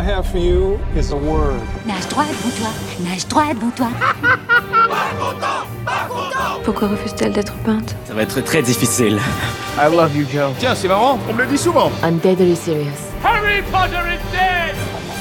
I have for you is a word. Nage droit devant toi, nage droit devant toi. Pourquoi refuse-t-elle d'être peinte? Ça va être très difficile. I love you, Joe. Tiens, c'est marrant, on me le dit souvent. I'm deadly serious.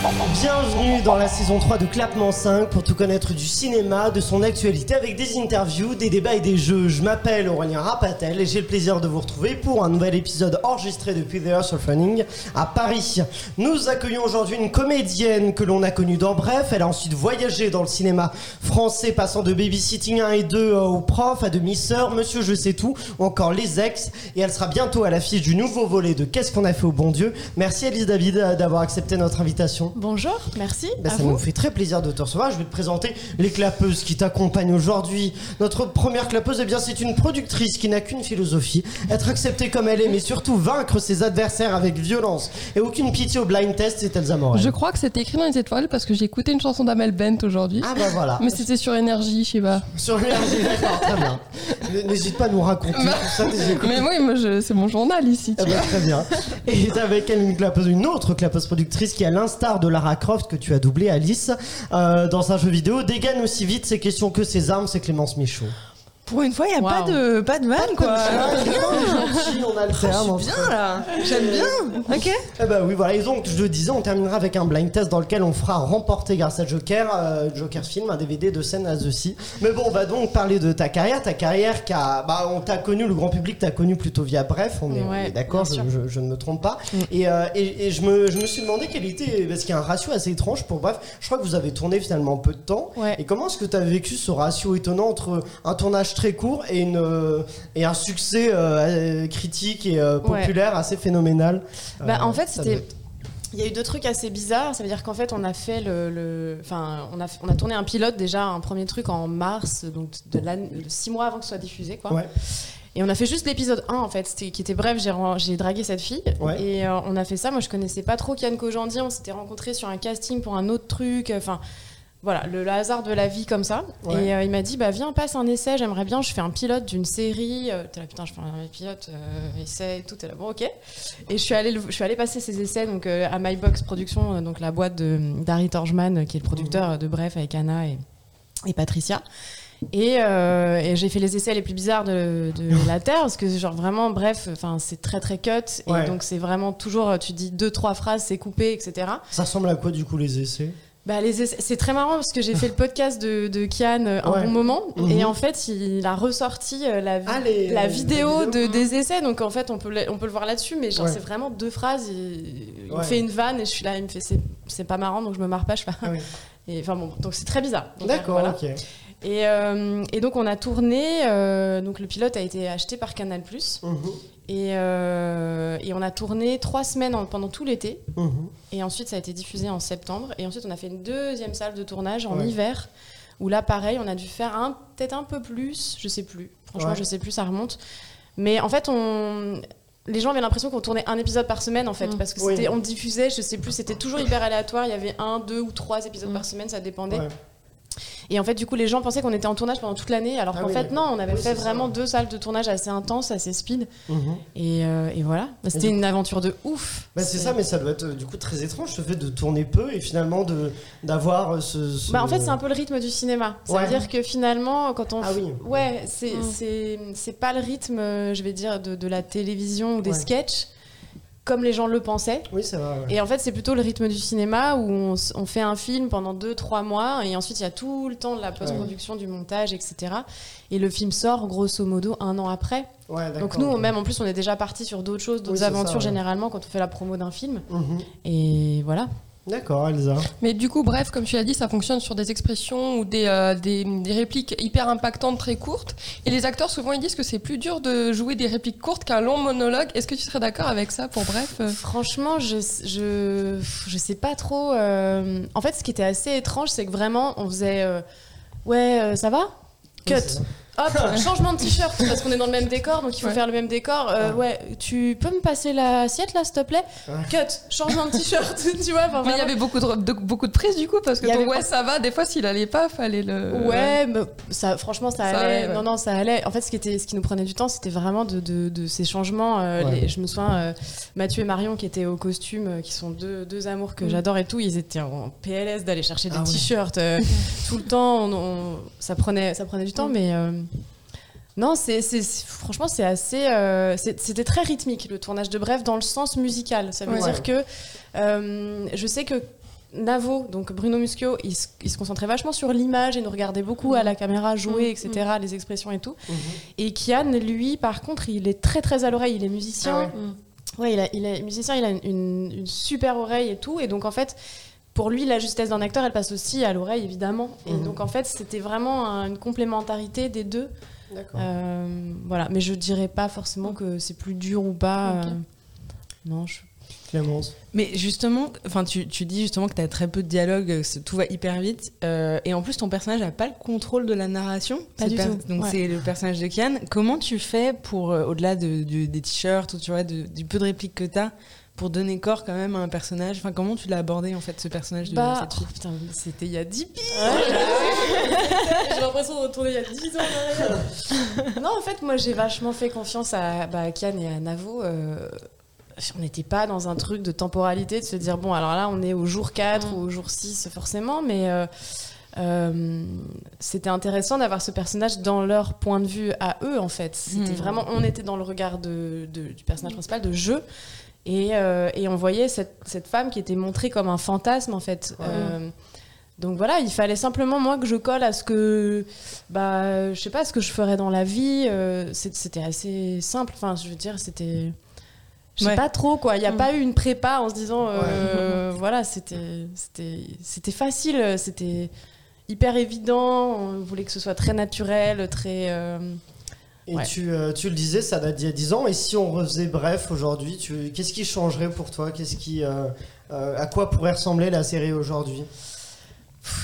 Bienvenue dans la saison 3 de Clapement 5 pour tout connaître du cinéma, de son actualité avec des interviews, des débats et des jeux. Je m'appelle Aurélien Rapatel et j'ai le plaisir de vous retrouver pour un nouvel épisode enregistré depuis The Earth of Running à Paris. Nous accueillons aujourd'hui une comédienne que l'on a connue dans Bref. Elle a ensuite voyagé dans le cinéma français passant de Babysitting 1 et 2 euh, au prof à demi-sœur, Monsieur Je sais tout ou encore Les Ex et elle sera bientôt à l'affiche du nouveau volet de Qu'est-ce qu'on a fait au bon Dieu? Merci Alice David euh, d'avoir accepté notre invitation. Bonjour, merci. Bah, à ça vous. nous fait très plaisir de te recevoir. Je vais te présenter les clapeuses qui t'accompagnent aujourd'hui. Notre première clapeuse, eh bien, c'est une productrice qui n'a qu'une philosophie être acceptée comme elle est, mais surtout vaincre ses adversaires avec violence et aucune pitié au blind test. C'est Elsa Morel. Je crois que c'était écrit dans les étoiles parce que j'ai écouté une chanson d'Amel Bent aujourd'hui. Ah bah voilà. Mais c'était sur énergie, je sais pas. Sur l'énergie, d'accord, très bien. N'hésite pas à nous raconter tout ça. tes écoutes. Mais oui, moi je- c'est mon journal ici. Eh ben, vois. très bien. Et avec elle une, clapeuse, une autre clapeuse productrice qui, à l'instar de Lara Croft que tu as doublé Alice euh, dans un jeu vidéo, dégaine aussi vite ses questions que ses armes, c'est Clémence Michaud. Pour une fois, il n'y a Wow. pas de, pas de vanne, quoi. Ah, on bien, là. J'aime bien. Ok. Eh ben oui, voilà. Et donc, je le disais, on terminera avec un blind test dans lequel on fera remporter grâce à Joker, euh, Joker film, un DVD de scène à The Sea. Mais bon, on va donc parler de ta carrière. Ta carrière qui a, bah, on t'a connu, le grand public t'a connu plutôt via Bref, on est, on Ouais, est d'accord, je, je- je ne me trompe pas. Et, euh, et, et je, me, je me suis demandé quel était, parce qu'il y a un ratio assez étrange pour Bref. Je crois que vous avez tourné finalement peu de temps. Ouais. Et comment est-ce que tu as vécu ce ratio étonnant entre un tournage très court et, une, euh, et un succès euh, critique et euh, populaire assez phénoménal Bah, en fait, c'était. Il y a eu deux trucs assez bizarres. Ça veut dire qu'en fait, on a fait le. le- Enfin, on a, on a tourné un pilote déjà, un premier truc en mars, donc de six mois avant que ce soit diffusé, quoi. Ouais. Et on a fait juste l'épisode 1 en fait, c'était- qui était bref, j'ai dragué cette fille. Ouais. Et euh, on a fait ça, moi je connaissais pas trop Kian Kojandi, on s'était rencontrés sur un casting pour un autre truc, enfin voilà, le, le hasard de la vie comme ça. Ouais. Et euh, il m'a dit, bah viens, passe un essai, j'aimerais bien, je fais un pilote d'une série. Euh, T'es là, putain, je fais un pilote, euh, essai, tout, t'es là, bon ok. Et je suis allée, je suis allée passer ces essais donc, euh, à MyBox Productions, euh, donc la boîte de- d'Harry Torgman, euh, qui est le producteur euh, de Bref avec Anna et, et Patricia. Et, et j'ai fait les essais les plus bizarres de, de la Terre, parce que genre vraiment, bref, c'est très très cut, Ouais. et donc c'est vraiment toujours, tu dis deux, trois phrases, c'est coupé, etc. Ça ressemble à quoi du coup les essais? Bah, les essais- c'est très marrant parce que j'ai fait le podcast de, de Kian euh, un Ouais. bon moment, Mhm. et en fait il a ressorti euh, la, Ah, les- la vidéo de, des essais, donc en fait on peut, le- on peut le voir là-dessus, mais genre Ouais. c'est vraiment deux phrases, il, il Ouais. me fait une vanne, et je suis là, il me fait c'est- pas marrant, donc je me marre pas, je fais. Ah oui. Et enfin bon, donc c'est très bizarre. D'accord, voilà. ok. Et, euh, et donc on a tourné, euh, donc le pilote a été acheté par Canal+, Mhm, et, euh, et on a tourné trois semaines en- pendant tout l'été, mhm. et ensuite ça a été diffusé en septembre, et ensuite on a fait une deuxième salle de tournage en Ouais. hiver, où là pareil, on a dû faire un peut-être un peu plus, je sais plus, franchement Ouais. je sais plus, ça remonte. Mais en fait on... Les gens avaient l'impression qu'on tournait un épisode par semaine en fait, Mm. parce que Oui. on diffusait, je sais plus, c'était toujours hyper aléatoire. Il y avait un, deux ou trois épisodes Mm. par semaine, ça dépendait. Ouais. Et en fait, du coup, les gens pensaient qu'on était en tournage pendant toute l'année, alors Ah qu'en oui, fait, non, on avait Oui, fait ça, vraiment deux salles de tournage assez intenses, assez speed. Mhm. Et, euh, et voilà, Bah, c'était une aventure de ouf. Bah, c'est ça, mais ça doit être euh, du coup très étrange ce fait de tourner peu et finalement de d'avoir euh, ce, ce- Bah, en fait, c'est un peu le rythme du cinéma. Ça Ouais. veut dire que finalement, quand on. Ah oui. Ouais, c'est Mm. c'est c'est pas le rythme, je vais dire, de, de la télévision ou des Ouais. sketchs, comme les gens le pensaient. Oui, ça va. ouais. Et en fait, c'est plutôt le rythme du cinéma où on, fait un film pendant 2-3 mois et ensuite il y a tout le temps de la post-production, du montage, etc. Et le film sort grosso modo un an après. Ouais, Donc nous, même en plus, on est déjà parti sur d'autres choses, d'autres Oui, c'est ça, aventures généralement quand on fait la promo d'un film. Mhm. Et voilà. D'accord, Elsa. Mais du coup, bref, comme tu l'as dit, ça fonctionne sur des expressions ou des, euh, des, des répliques hyper impactantes, très courtes. Et les acteurs, souvent, ils disent que c'est plus dur de jouer des répliques courtes qu'un long monologue. Est-ce que tu serais d'accord avec ça pour bref euh Franchement, je, je, je sais pas trop. euh, En fait, ce qui était assez étrange, c'est que vraiment, on faisait euh, Ouais, euh, ça va? Cut. Hop, changement de t-shirt parce qu'on est dans le même décor, donc il faut Ouais. faire le même décor. Euh, ouais, tu peux me passer l'assiette là, s'il te plaît? Cut, changement de t-shirt, tu vois. Mais il y avait beaucoup de, de- beaucoup de prises du coup, parce que ton ouais, pas- ça va, des fois s'il allait pas, fallait le. Ouais, mais ça, franchement, ça, Ça allait. ouais. Non, non, ça allait. En fait, ce qui, était, ce qui nous prenait du temps, c'était vraiment de, de- de ces changements. euh, les- je me souviens, euh, Mathieu et Marion, qui étaient au costume, qui sont deux, deux amours que Mm. j'adore et tout, ils étaient en PLS d'aller chercher des Ah t-shirts tout le temps. On- on- ça, prenait, ça prenait du temps, Mm. mais. Non, c'est, franchement, c'est assez. euh, c'était très rythmique le tournage de Bref dans le sens musical. Ça veut Ouais. dire que euh, je sais que Navo, donc Bruno Muschio, il, se- il se concentrait vachement sur l'image et nous regardait beaucoup à la caméra jouer, Mm. etc., les expressions et tout. Mhm. Et Kian, lui, par contre, il est très très à l'oreille. Il est musicien. Ah ouais. Mm. Ouais, il, a- il est musicien, il a une- une super oreille et tout. Et donc, en fait, pour lui, la justesse d'un acteur, elle passe aussi à l'oreille, évidemment. Et Mhm. donc, en fait, c'était vraiment un- une complémentarité des deux. D'accord. Euh, voilà, mais je dirais pas forcément que c'est plus dur ou pas. Euh, Non, je... Clémence. Mais justement, enfin, tu, tu dis justement que tu as très peu de dialogue, euh, tout va hyper vite. euh, et en plus, ton personnage n'a pas le contrôle de la narration. Pas C'est du per- tout, Donc, ouais. c'est le personnage de Kian. Comment tu fais pour, au-delà de, des t-shirts ou tu vois, de- du peu de répliques que tu as, pour donner corps quand même à un personnage Enfin, comment tu l'as abordé en fait, ce personnage de Bah, cette fille oh, putain, c'était il y a 10 piges J'ai l'impression de retourner il y a 10 ans en arrière. Non, en fait, moi, j'ai vachement fait confiance à, bah, à Kian et à Navo. euh, on n'était pas dans un truc de temporalité, de se dire, bon, alors là, on est au jour 4 Mm. ou au jour 6, forcément, mais euh, euh, c'était intéressant d'avoir ce personnage dans leur point de vue à eux, en fait. C'était Mm. vraiment, on était dans le regard de, de- du personnage principal, de jeu. Et, euh, et on voyait cette, cette femme qui était montrée comme un fantasme, en fait. Ouais. Euh, donc voilà, il fallait simplement, moi, que je colle à ce que, bah, je sais pas, ce que je ferais dans la vie. euh, c'était assez simple. Enfin, je veux dire, c'était. Je sais Ouais. pas trop, quoi. Il n'y a Mm. pas eu une prépa en se disant, euh, voilà, c'était facile, c'était hyper évident. On voulait que ce soit très naturel, très. Et Ouais. tu, euh, tu le disais, ça date d'il y a 10 ans. Et si on refaisait bref aujourd'hui, qu'est-ce qui changerait pour toi? Qu'est-ce qui, euh, euh, À quoi pourrait ressembler la série aujourd'hui?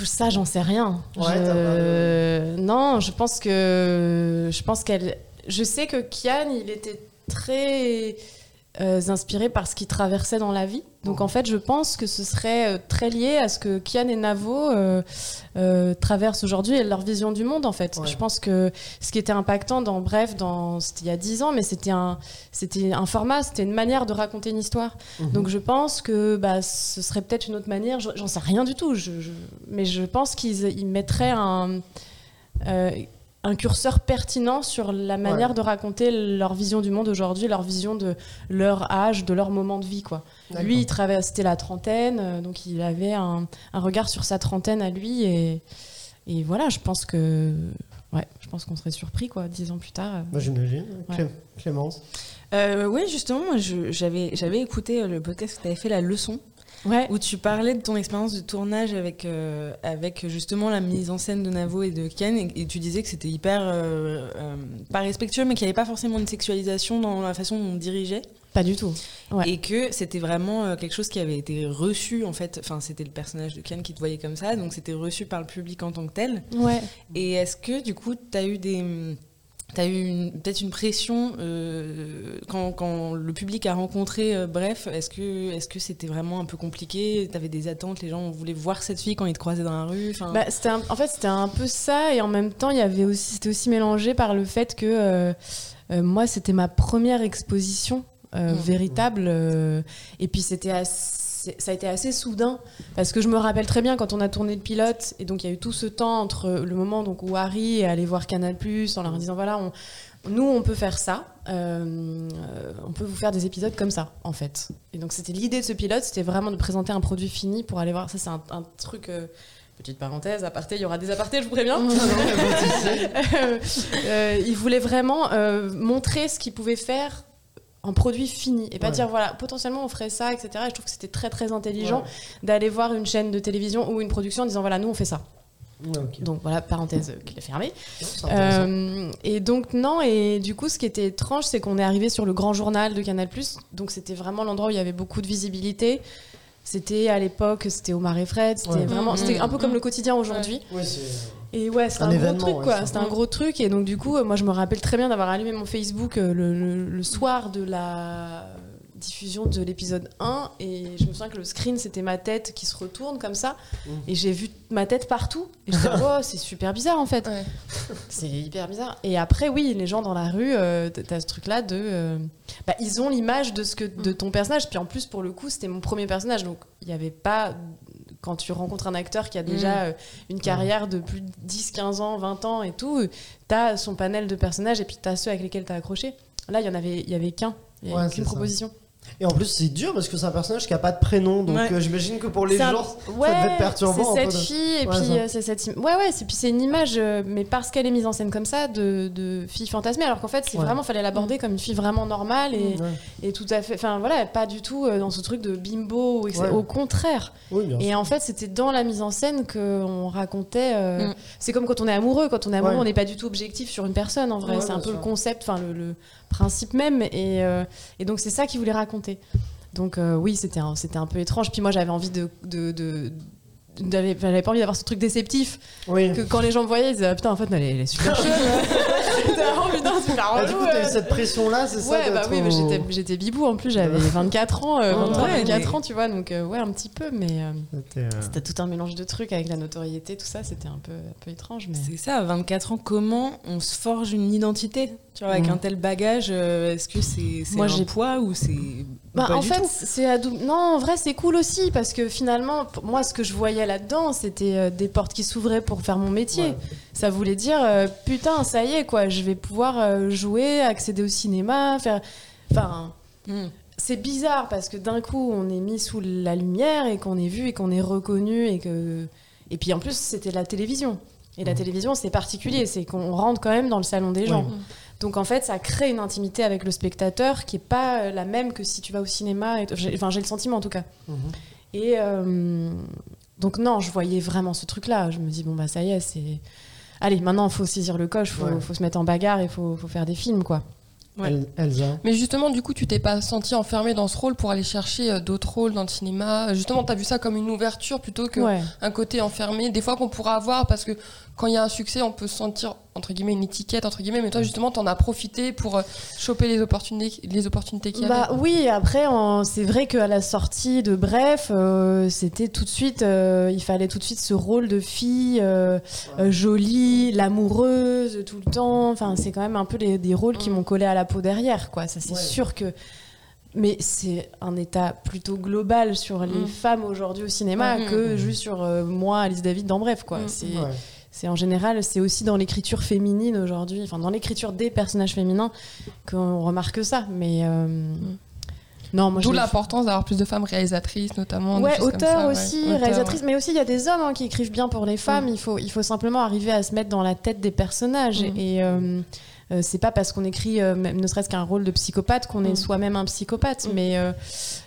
Ça, j'en sais rien. Ouais, Je- Non, je pense que je pense qu'elle. Je sais que Kian, il était très euh, inspiré par ce qu'il traversait dans la vie. Donc en fait, je pense que ce serait euh, très lié à ce que Kian et Navo euh, euh, traversent aujourd'hui et leur vision du monde. En fait, Ouais. je pense que ce qui était impactant dans Bref, dans c'était il y a dix ans, mais c'était un c'était un format, c'était une manière de raconter une histoire. Mhm. Donc je pense que bah, ce serait peut-être une autre manière, j'en sais rien du tout, je- je- mais je pense qu'ils ils mettraient un, euh, un curseur pertinent sur la manière Ouais. de raconter leur vision du monde aujourd'hui, leur vision de leur âge, de leur moment de vie. Quoi. Lui, il c'était la trentaine, euh, donc il avait un, un regard sur sa trentaine à lui, et, et voilà, je pense que... Ouais, je pense qu'on serait surpris, quoi, dix ans plus tard. Moi, j'imagine. Ouais. Clémence? Euh, Oui, justement, j'avais j'avais écouté le podcast que tu avais fait, La Leçon. Ouais. où tu parlais de ton expérience de tournage avec, euh, avec justement la mise en scène de Navo et de Ken, et, et tu disais que c'était hyper, euh, euh, pas respectueux, mais qu'il n'y avait pas forcément une sexualisation dans la façon dont on dirigeait, Pas du tout. Ouais. et que c'était vraiment quelque chose qui avait été reçu, en fait, enfin c'était le personnage de Ken qui te voyait comme ça, donc c'était reçu par le public en tant que tel. Ouais. Et est-ce que du coup, tu as eu des... T'as eu une- peut-être une pression euh, quand, quand le public a rencontré euh, Bref, est-ce que est-ce que c'était vraiment un peu compliqué? T'avais des attentes, les gens voulaient voir cette fille quand ils te croisaient dans la rue Bah, c'était un- en fait, c'était un peu ça, et en même temps, il y avait aussi, c'était aussi mélangé par le fait que euh, moi, c'était ma première exposition Mmh. véritable, et puis c'était assez- ça a été assez soudain, parce que je me rappelle très bien quand on a tourné le pilote, et donc il y a eu tout ce temps entre le moment donc, où Harry est allé voir Canal+, en leur disant voilà, on, nous, on peut faire ça. euh, on peut vous faire des épisodes comme ça, en fait. Et donc, c'était l'idée de ce pilote, c'était vraiment de présenter un produit fini pour aller voir. Ça, c'est un, un truc. euh, petite parenthèse, aparté, il y aura des apartés, je vous préviens. Euh, euh, il voulait vraiment euh, montrer ce qu'il pouvait faire en produit fini et pas Ouais. dire voilà potentiellement on ferait ça etc et je trouve que c'était très très intelligent Ouais. d'aller voir une chaîne de télévision ou une production en disant voilà nous on fait ça Ouais, donc voilà parenthèse euh, qu'il a fermée euh, et donc non, et du coup ce qui était étrange, c'est qu'on est arrivé sur le grand journal de Canal+, donc c'était vraiment l'endroit où il y avait beaucoup de visibilité. C'était à l'époque, c'était Omar et Fred, c'était vraiment, Mhm. c'était un peu comme Mhm. le quotidien aujourd'hui. Ouais, c'est- Et ouais, c'était Un un, gros truc, ouais, quoi. C'était un gros truc. Et donc, du coup, euh, moi, je me rappelle très bien d'avoir allumé mon Facebook euh, le, le- le soir de la diffusion de l'épisode 1. Et je me souviens que le screen, c'était ma tête qui se retourne comme ça. Mm. Et j'ai vu ma tête partout. Et je disais, oh, c'est super bizarre, en fait. Ouais. C'est hyper bizarre. Et après, oui, les gens dans la rue, euh, t'as ce truc-là de. euh, bah, ils ont l'image de, ce que, de ton personnage. Puis en plus, pour le coup, c'était mon premier personnage. Donc, il n'y avait pas. Quand tu rencontres un acteur qui a déjà euh, une carrière de plus de 10, 15 ans, 20 ans et tout, t'as son panel de personnages et puis t'as ceux avec lesquels t'as accroché. Là, il y en avait, il y avait qu'un. Il y Ouais, avait qu'une ça. Et en plus, c'est dur parce que c'est un personnage qui a pas de prénom, donc Ouais. euh, j'imagine que pour les un- gens, ouais, devait être perturbant, C'est cette de- fille, et Ouais, puis ça. euh, c'est cette. Ouais, ouais, c'est puis c'est une image, euh, mais parce qu'elle est mise en scène comme ça, de, de fille fantasmée, alors qu'en fait, c'est Ouais. vraiment, fallait l'aborder comme une fille vraiment normale et, Ouais. et tout à fait. Enfin, voilà, pas du tout dans ce truc de bimbo, ou etc. Ouais. au contraire. Oui. Et en fait, c'était dans la mise en scène qu'on racontait. euh, Mm. C'est comme quand on est amoureux. Quand on est amoureux, Ouais. on n'est pas du tout objectif sur une personne, en vrai. Ouais, c'est un peu le concept, enfin, le, le principe même. Et, euh, et donc, c'est ça qu'il voulait raconter. Donc, euh, oui, c'était un, c'était un peu étrange. Puis moi, j'avais envie de. de, de j'avais j'avais pas envie d'avoir ce truc déceptif Oui. que quand les gens me voyaient ils disaient ah, putain en fait elle est, elle est super chaude oh putain super Ah, du coup, t'as eu cette pression-là, c'est ça Ouais, bah oui, mais j'étais, j'étais bibou en plus, j'avais 24 ans, euh, 23, Ouais, 24 mais- ans, tu vois, donc euh, ouais, un petit peu, mais euh, C'était, euh, c'était tout un mélange de trucs avec la notoriété, tout ça, c'était un peu, un peu étrange. Mais... C'est ça, à 24 ans, comment on se forge une identité Tu vois, avec Mm. un tel bagage, euh, est-ce que c'est c'est Moi, un j'ai- poids ou c'est. Bah, en fait, c'est à double- Non, en vrai, c'est cool aussi parce que finalement, moi, ce que je voyais là-dedans, c'était euh, des portes qui s'ouvraient pour faire mon métier. Ouais. Ça voulait dire, euh, putain, ça y est, quoi, je vais pouvoir euh, jouer, accéder au cinéma, faire. Enfin. Mm. C'est bizarre parce que d'un coup, on est mis sous la lumière et qu'on est vu et qu'on est reconnu et que. Et puis en plus, c'était la télévision. Et la Mhm. télévision, c'est particulier, c'est qu'on rentre quand même dans le salon des gens. Donc en fait, ça crée une intimité avec le spectateur qui est pas euh, la même que si tu vas au cinéma. et Enfin, j'ai le sentiment en tout cas. Mhm. Et euh, donc non, je voyais vraiment ce truc-là. Je me dis bon bah ça y est, c'est. Allez, maintenant, il faut saisir le coche, faut, Ouais. faut se mettre en bagarre et faut, faut faire des films, quoi. Ouais. El- Elsa. Mais justement, du coup, tu t'es pas senti enfermé dans ce rôle pour aller chercher euh, d'autres rôles dans le cinéma? Justement, t'as vu ça comme une ouverture plutôt qu'un Ouais. côté enfermé. Des fois qu'on pourra avoir parce que quand il y a un succès, on peut se sentir entre guillemets une étiquette entre guillemets. Mais toi, justement, t'en as profité pour euh, choper les opportunités, les opportunités qu'il y Bah oui, après, en- c'est vrai qu'à la sortie de Bref, euh, c'était tout de suite, euh, il fallait tout de suite ce rôle de fille euh, jolie, l'amoureuse tout le temps. Enfin, c'est quand même un peu les- des rôles qui Mm. m'ont collé à la peau derrière, quoi. Ça, c'est Ouais. sûr que. Mais c'est un état plutôt global sur les Mm. femmes aujourd'hui au cinéma Mm. que juste sur euh, moi, Alice David, dans Bref, quoi. C'est Ouais. C'est en général, c'est aussi dans l'écriture féminine aujourd'hui, enfin dans l'écriture des personnages féminins qu'on remarque ça. Mais euh, non, moi D'où l'importance d'avoir plus de femmes réalisatrices, notamment. Ouais, choses comme auteur ça, ouais. aussi, Auteur, réalisatrice, mais aussi il y a des hommes hein, qui écrivent bien pour les femmes. Mm. Il, faut, il faut simplement arriver à se mettre dans la tête des personnages. Mm. Et euh, euh, c'est pas parce qu'on écrit euh, ne serait-ce qu'un rôle de psychopathe qu'on est Mm. soi-même un psychopathe. Mm. Mais euh,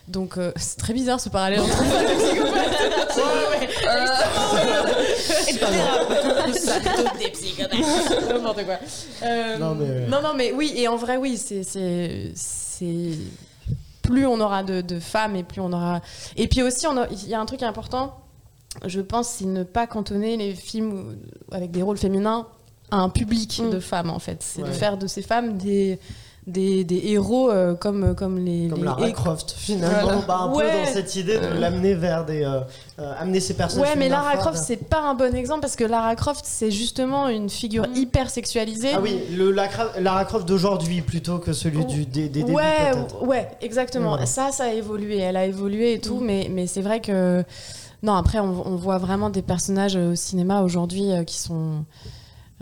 donc euh, c'est très bizarre ce parallèle entre femme et psychopathe. Ouais, ouais. N'importe quoi. Euh, Non, mais- non, non, mais oui, et en vrai, oui, c'est. c'est- c'est- Plus on aura de, de femmes et plus on aura. Et puis aussi, il y a un truc important, je pense, c'est ne pas cantonner les films avec des rôles féminins à un public Mm. de femmes, en fait. C'est de faire de ces femmes des. Des, des héros euh, comme, comme les. Comme les- Lara Croft, finalement, Voilà. bah, un Ouais. peu dans cette idée de l'amener vers des. euh, euh, amener ces personnages. Ouais, mais Lara Croft, c'est pas un bon exemple parce que Lara Croft, c'est justement une figure Mm. hyper sexualisée. Ah oui, le Lara, Lara Croft d'aujourd'hui plutôt que celui du, des, des ouais, ouais, exactement. Ça, ça a évolué. Elle a évolué et tout, Mm. mais, mais c'est vrai que. Non, après, on, on voit vraiment des personnages euh, au cinéma aujourd'hui euh, qui sont.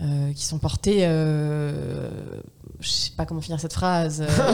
Euh, qui sont portés. euh, je sais pas comment finir cette phrase. euh.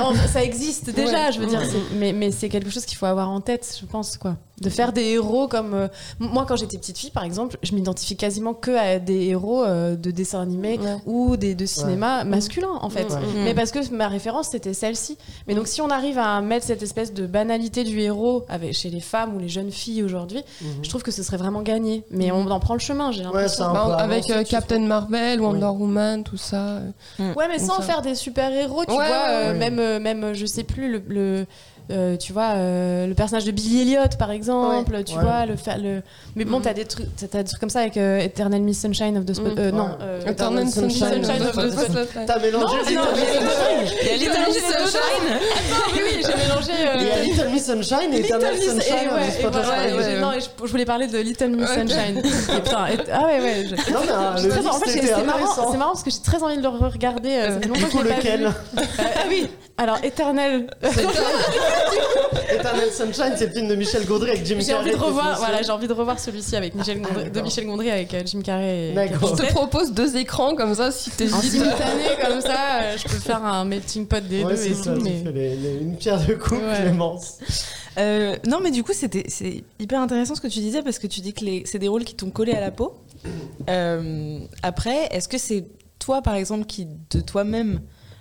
non, mais ça existe déjà, Ouais. je veux dire. Mais, mais c'est quelque chose qu'il faut avoir en tête, je pense, quoi. De faire des héros comme. euh, moi, quand j'étais petite fille, par exemple, je m'identifie quasiment que à des héros euh, de dessins animés Ouais. ou des, de cinéma masculin, en fait. Ouais. Mais parce que ma référence, c'était celle-ci. Mais donc, si on arrive à mettre cette espèce de banalité du héros avec, chez les femmes ou les jeunes filles aujourd'hui, Mhm. je trouve que ce serait vraiment gagné. Mais on en prend le chemin, j'ai Ouais, l'impression. Bah, peu avec euh, tu Captain Marvel, Wonder Oui. Woman, tout ça. Ouais, mais sans ça- faire des super-héros, tu Ouais, vois. ouais, euh, ouais. Même, euh, même, je sais plus, le, le, euh, tu vois, euh, le personnage de Billy Elliot, par exemple, Ouais, tu ouais. vois, le, fa- le... Mais bon, Mhm. t'as des trucs, t'as des trucs comme ça avec euh, Eternal Miss Sunshine of the Spot. Euh, Non, euh, Eternal Sunshine Sunshine of the the Spot- Spotlight. T'as mélangé Non, Little non, Miss Sunshine Il y a Little Miss Sunshine. oui, oui, j'ai mélangé. Il y a Little Miss Sunshine et Eternal Sunshine of the Non, je, voulais parler de Little Miss. Sunshine. Putain, ah ouais, ouais. Non, mais en fait, c'est marrant, c'est marrant parce que j'ai très envie de le regarder. Du coup, lequel ah oui, alors Éternel. Eternal Sunshine, c'est le film de Michel Gondry avec Jim J'ai Carrey. envie de revoir, voilà, j'ai envie de revoir celui-ci avec Michel Gondry, de. Michel Gondry avec euh, Jim Carrey. Et. Je te propose deux écrans comme ça si En t'hésites. simultané comme ça, euh, je peux faire un melting pot des Ouais, deux et ça, tout. tu Mais... fais les- les- une pierre de coups, Ouais. Clémence. Euh, non, mais du coup, c'était c'est hyper intéressant ce que tu disais parce que tu dis que les- c'est des rôles qui t'ont collé à la peau. Euh, après, est-ce que c'est toi, par exemple, qui de toi-même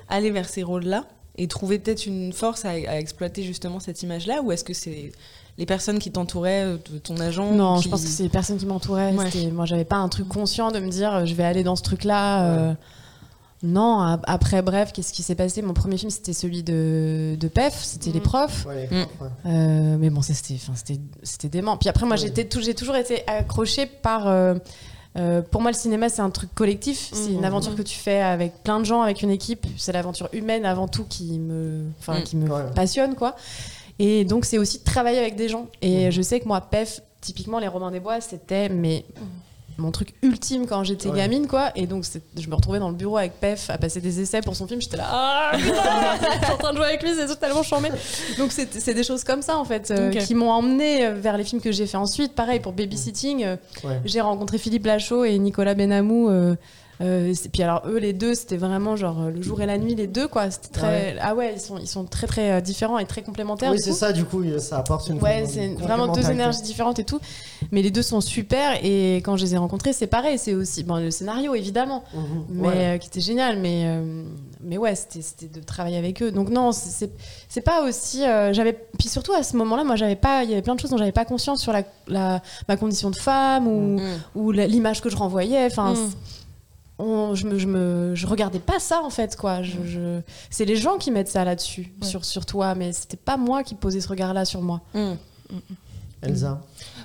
allais vers ces rôles-là? Et trouver peut-être une force à, à exploiter justement cette image-là, ou est-ce que c'est les personnes qui t'entouraient, euh, ton agent Non, qui- je pense que c'est les personnes qui m'entouraient. Ouais. Moi, j'avais pas un truc conscient de me dire euh, je vais aller dans ce truc-là. euh, Non, après, bref, qu'est-ce qui s'est passé? Mon premier film, c'était celui de, de PEF, c'était Les Mhm. Profs. Ouais, Mm. ouais. Euh, mais bon, c'était, enfin, c'était, c'était dément. Puis après, moi, j'ai toujours été accrochée par. euh, euh, pour moi, le cinéma, c'est un truc collectif. C'est une Mhm. aventure que tu fais avec plein de gens, avec une équipe. C'est l'aventure humaine avant tout qui me, enfin, qui me Ouais. passionne, quoi. Et donc, c'est aussi de travailler avec des gens. Et je sais que moi, PEF, typiquement, les Robins des Bois, c'était mais mon truc ultime quand j'étais Ouais. gamine, quoi. Et donc, je me retrouvais dans le bureau avec PEF à passer des essais pour son film. J'étais là, ah, je suis en train de jouer avec lui, c'est totalement chambé. Donc, c'est des choses comme ça, en fait, euh, qui m'ont emmené vers les films que j'ai fait ensuite. Pareil, pour Babysitting, euh, Ouais. j'ai rencontré Philippe Lachaud et Nicolas Benamou. euh, euh, puis alors eux les deux c'était vraiment genre euh, le jour et la nuit les deux quoi c'était très ah ouais ils sont ils sont très très euh, différents et très complémentaires Oui, c'est ça, du coup, ça apporte une Ouais, c'est vraiment deux énergies différentes et tout. Mais les deux sont super. Et quand je les ai rencontrés, c'est pareil. C'est aussi bon, le scénario, évidemment, Mhm. mais Ouais. euh, qui était génial. Mais, euh, mais ouais, c'était c'était de travailler avec eux. Donc, non, c'est- c'est pas aussi. euh, j'avais Puis surtout, à ce moment-là, moi, j'avais pas. Il y avait plein de choses dont j'avais pas conscience sur la, la- ma condition de femme ou, Mm. ou l'image que je renvoyais. Enfin. Mm. On- je, me, je, me, je regardais pas ça en fait quoi. Je, je- C'est les gens qui mettent ça là-dessus Ouais. sur, sur toi, mais c'était pas moi qui posais ce regard-là sur moi. Mm. Elsa.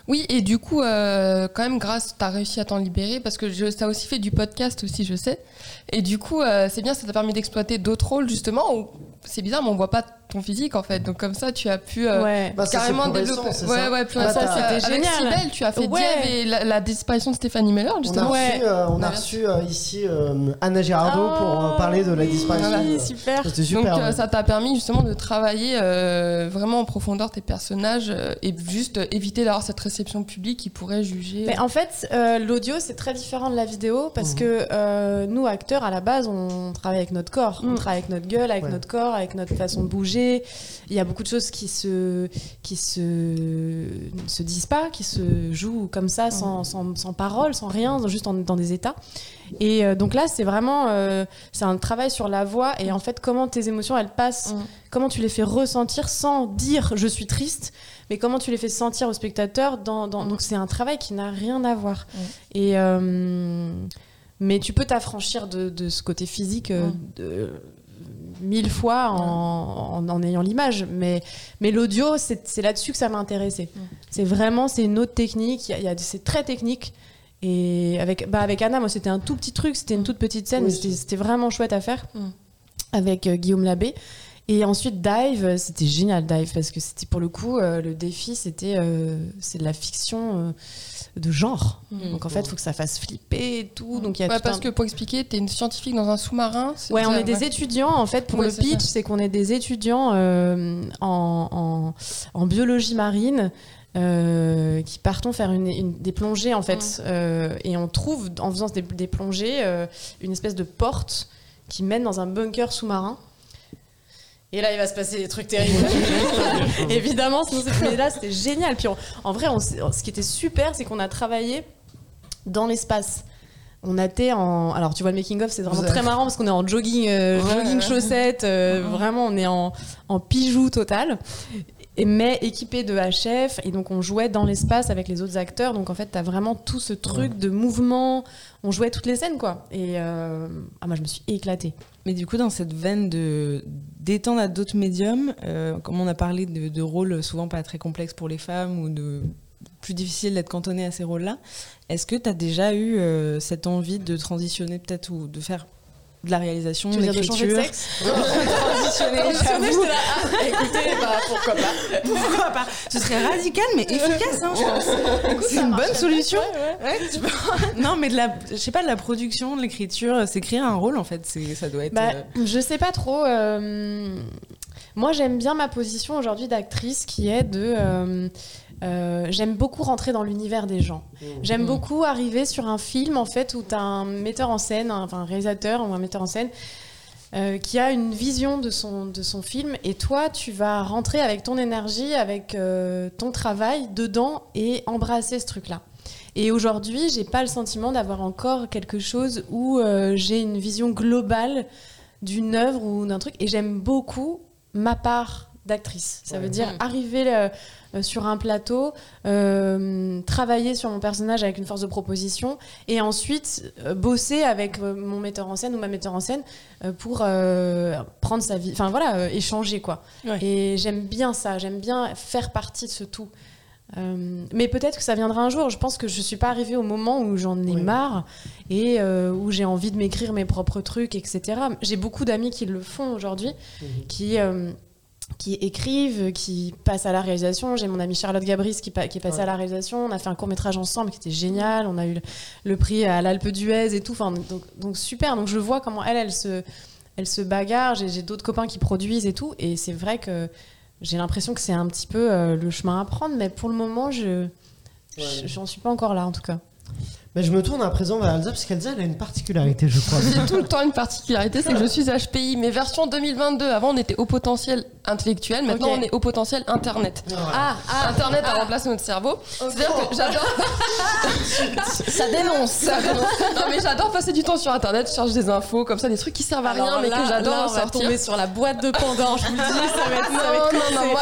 Oui, et du coup, euh, quand même, grâce, tu as réussi à t'en libérer parce que je, ça a aussi fait du podcast aussi, je sais. Et du coup, euh, c'est bien, ça t'a permis d'exploiter d'autres rôles justement où c'est bizarre, mais on voit pas ton physique en fait. Donc comme ça, tu as pu euh, ouais. Bah, ça, carrément développer. récent, ouais, ça ouais, plus Ah, bah, c'était Avec génial. Cybèle, tu as fait Ouais. Diev et la, la disparition de Stéphanie Meller On a justement. reçu, euh, on a Ouais. reçu euh, ici euh, Anna Girardot Oh, pour euh, parler de la disparition. Oui, de- super. Donc super. euh, ouais. ça t'a permis justement de travailler euh, vraiment en profondeur tes personnages euh, et juste euh, éviter d'avoir cette réception publique qui pourrait juger. Mais en fait, euh, l'audio, c'est très différent de la vidéo parce Mhm. que euh, nous, acteurs, à la base, on travaille avec notre corps. On Mm. travaille avec notre gueule, avec Ouais. notre corps, avec notre façon de bouger. Il y a beaucoup de choses qui se, qui se, ne se disent pas, qui se jouent comme ça, sans, sans, sans parole, sans rien, juste en- dans des états. Et euh, donc là, c'est vraiment euh, c'est un travail sur la voix et en fait, comment tes émotions, elles passent, Mm. comment tu les fais ressentir sans dire je suis triste, mais comment tu les fais sentir au spectateur. Dans, dans- Donc c'est un travail qui n'a rien à voir. Et euh, mais tu peux t'affranchir de, de ce côté physique de- mille fois en, en- en ayant l'image. Mais, mais l'audio, c'est là-dessus que ça m'a intéressé. Mm. C'est vraiment, c'est une autre technique. Y a- y a- c'est très technique. Et avec, bah avec Anna, moi, c'était un tout petit truc, c'était une toute petite scène, Oui, mais c'était c'est- c'était vraiment chouette à faire Mm. avec euh, Guillaume Labbé. Et ensuite, Dive, euh, c'était génial, Dive, parce que c'était pour le coup, euh, le défi, c'était euh, c'est de la fiction euh, de genre. Mm. Donc en fait, il faut que ça fasse flipper et tout. Donc y a Ouais, tout parce un- que pour expliquer, tu es une scientifique dans un sous-marin. Ouais, on est des étudiants. En fait, pour Ouais, le pitch, c'est qu'on est des étudiants en, en, en biologie marine. qui partons faire une, une- des plongées en fait et on trouve en faisant des, des plongées une espèce de porte qui mène dans un bunker sous-marin et là il va se passer des trucs terribles évidemment sinon c'est- mais là c'était génial. Puis on- en vrai on ce qui était super c'est qu'on a travaillé dans l'espace. On a été en alors tu vois le making of c'est vraiment Vous avez- très marrant parce qu'on est en jogging euh, Ouais, jogging ouais. chaussettes euh, vraiment on est en, en pigeou total. Et mais équipé de HF et donc on jouait dans l'espace avec les autres acteurs. Donc en fait t'as vraiment tout ce truc de mouvement. On jouait toutes les scènes quoi. Et euh, ah moi je me suis éclatée Mais du coup, dans cette veine de d'étendre à d'autres médiums, euh, comme on a parlé de, rôles souvent pas très complexes pour les femmes ou de plus difficile d'être cantonné à ces rôles-là, est-ce que tu as déjà eu euh, cette envie de transitionner peut-être ou de faire de la réalisation, de changer de l'écriture sexe Transitionner, j'avoue. écoutez bah pourquoi pas Pourquoi pas Ce serait radical mais efficace, hein, je pense. C'est une bonne solution. Ouais, tu peux- non, mais de la, je sais pas, de la production, de l'écriture, c'est créer un rôle en fait. C'est, ça doit être. Bah, euh, je sais pas trop. euh, moi, j'aime bien ma position aujourd'hui d'actrice qui est de. euh, euh, j'aime beaucoup rentrer dans l'univers des gens. J'aime Mm. beaucoup arriver sur un film en fait où tu as un metteur en scène, un- enfin un réalisateur ou un metteur en scène euh, qui a une vision de son, de son film et toi tu vas rentrer avec ton énergie, avec euh, ton travail dedans et embrasser ce truc-là. Et aujourd'hui, j'ai pas le sentiment d'avoir encore quelque chose où j'ai une vision globale d'une œuvre ou d'un truc. Et j'aime beaucoup ma part d'actrice. Ça veut dire Mm. arriver euh, euh, sur un plateau, euh, travailler sur mon personnage avec une force de proposition, et ensuite euh, bosser avec mon metteur en scène ou ma metteur en scène pour prendre sa vie, enfin voilà, échanger quoi. Ouais. Et j'aime bien ça, j'aime bien faire partie de ce tout. Euh, mais peut-être que ça viendra un jour. Je pense que je suis pas arrivée au moment où j'en ai Oui. marre et euh, où j'ai envie de m'écrire mes propres trucs, etc. J'ai beaucoup d'amis qui le font aujourd'hui, qui euh, qui écrivent, qui passent à la réalisation. J'ai mon amie Charlotte Gabris qui, pa- qui est passée Ouais. à la réalisation. On a fait un court métrage ensemble qui était génial. On a eu le, le prix à l'Alpe d'Huez et tout. Enfin, donc, donc super. Donc je vois comment elle, elle se, elle se bagarre. J'ai d'autres copains qui produisent et tout. Et c'est vrai que j'ai l'impression que c'est un petit peu euh, le chemin à prendre. Mais pour le moment, je je- j'en suis pas encore là en tout cas. Mais je me tourne à présent vers Elsa parce qu'Elsa elle a une particularité, je crois. J'ai tout le temps une particularité, c'est que je suis HPI, mais version 2022. Avant, on était au potentiel intellectuel, maintenant on est au potentiel internet. Ah, ah, Internet a remplacé notre cerveau. C'est-à-dire que j'adore. Ça dénonce. Ça dénonce. non, mais j'adore passer du temps sur Internet, je cherche des infos, comme ça, des trucs qui servent à rien, mais là- que j'adore on va ressortir. tomber sur la boîte de Pandore. Je vous le dis, ça va être, ça va être Non, non, moi,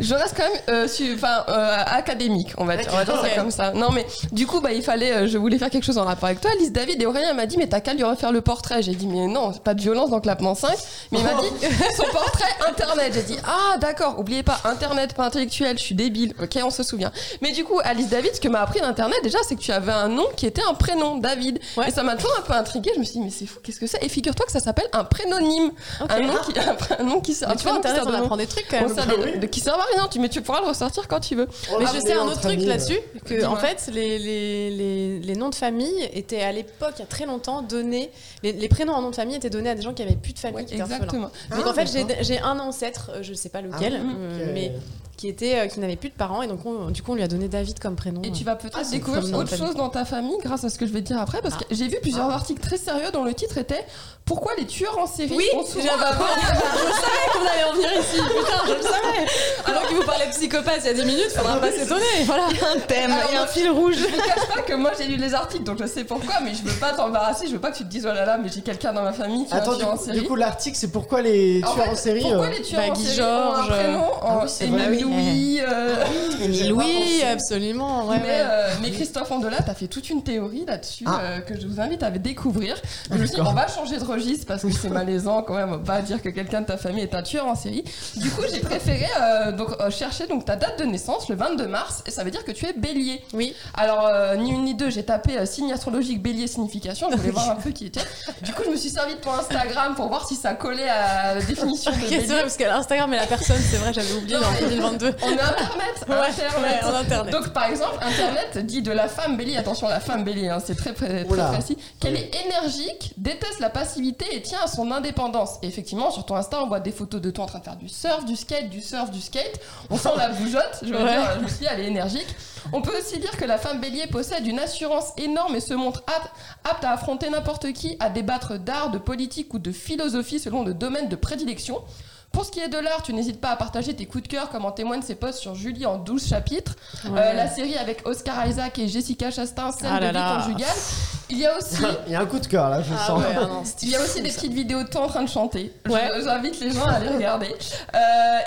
je- reste quand même euh, su- euh, académique, on va dire, on va dire Ok. ça comme ça. Non, mais du coup, bah, il fallait, euh, je voulais faire quelque chose en rapport avec toi. Alice David et Aurélien m'a dit, mais t'as qu'à lui refaire le portrait. J'ai dit, mais non, pas de violence dans Clapement 5. Mais il m'a dit, son portrait internet. J'ai dit, ah, d'accord, oubliez pas, internet, pas intellectuel, je suis débile. Ok, on se souvient. Mais du coup, Alice David, ce que m'a appris d'internet, déjà, c'est que tu avais un nom qui était un prénom, David. Ouais. Et ça m'a toujours un peu intrigué. Je me suis dit, mais c'est fou, qu'est-ce que c'est? Et figure-toi que ça s'appelle un prénonyme. Ok. Un nom qui, un, nom qui sert Mais tu vois, Internet, on apprend des trucs quand même. des- de- qui servent à rien, tu, mais tu pourras le ressortir quand tu veux. Mais Ah, je sais un autre truc là-dessus, que en fait, les, les, les, les noms de famille étaient à l'époque, il y a très longtemps, donnés. Les, les prénoms en nom de famille étaient donnés à des gens qui avaient plus de famille, Ouais, qui étaient orphelins. exactement. Donc Ah, en fait, j'ai d'accord. j'ai un ancêtre, euh, je sais pas lequel, Ah, euh, ok. mais qui était euh, qui n'avait plus de parents et donc on- du coup on lui a donné David comme prénom. Et tu vas peut-être Ah, découvrir autre chose dans ta famille grâce à ce que je vais te dire après, parce que j'ai vu plusieurs articles très sérieux dont le titre était Pourquoi les tueurs en série Oui, ont souvent un je savais qu'on allait en venir ici. Putain, je le savais. Alors qu'il vous parlait de psychopathe il y a 10 minutes, faudra pas s'étonner. Voilà. Un thème et un fil rouge. Je vous cache pas que moi j'ai lu les articles donc je sais pourquoi, mais je veux pas t'embarrasser, je veux pas que tu te dises oh là là, mais j'ai quelqu'un dans ma famille qui est Attends, un tueur en coup- série. du coup, l'article, c'est pourquoi les En tueurs fait, en série. Pourquoi euh, les tueurs bah, en Guy Georges, prénom Ah en oui, c'est Émile oui. Louis euh, Oui, absolument. Ouais, mais, ouais. euh, mais Christophe Andelat a fait toute une théorie là-dessus Ah. euh, que je vous invite à découvrir. Je me suis dit, on va changer de registre parce que c'est malaisant quand même, on va pas dire que quelqu'un de ta famille est un tueur en série. Du coup, j'ai préféré euh, donc, euh, chercher donc, ta date de naissance, le 22 mars, et ça veut dire que tu es bélier. Oui. Alors, euh, ni une ni deux, j'ai tapé euh, signe astrologique bélier signification, je voulais voir un peu qui était. Du coup, je me suis servi de ton Instagram pour voir si ça collait à la définition de c'est bélier. vrai parce qu'à Instagram et la personne, c'est vrai, j'avais oublié en mais- 2022. On a Internet, Ouais, Internet. ouais, en internet. Donc par exemple, Internet dit de la femme bélier, attention la femme bélier, hein, c'est très, précis, qu'elle est énergique, déteste la passivité et tient à son indépendance. Et effectivement, sur ton Insta, on voit des photos de toi en train de faire du surf, du skate, du surf, du skate. On sent la bougeotte, je veux Ouais. dire, je me suis dit, elle est énergique. On peut aussi dire que la femme bélier possède une assurance énorme et se montre apte, apte à affronter n'importe qui, à débattre d'art, de politique ou de philosophie selon le domaine de prédilection. Pour ce qui est de l'art, tu n'hésites pas à partager tes coups de cœur comme en témoignent ses posts sur Julie en 12 chapitres. Euh, la série avec Oscar Isaac et Jessica Chastain, scène Ah de là vie là. conjugale. Il y a aussi, Il y a un coup de cœur là, je Ah sens. ouais, ah non, il y a aussi des petites vidéos de toi en train de chanter. Ouais. J'invite les gens à aller regarder. Euh,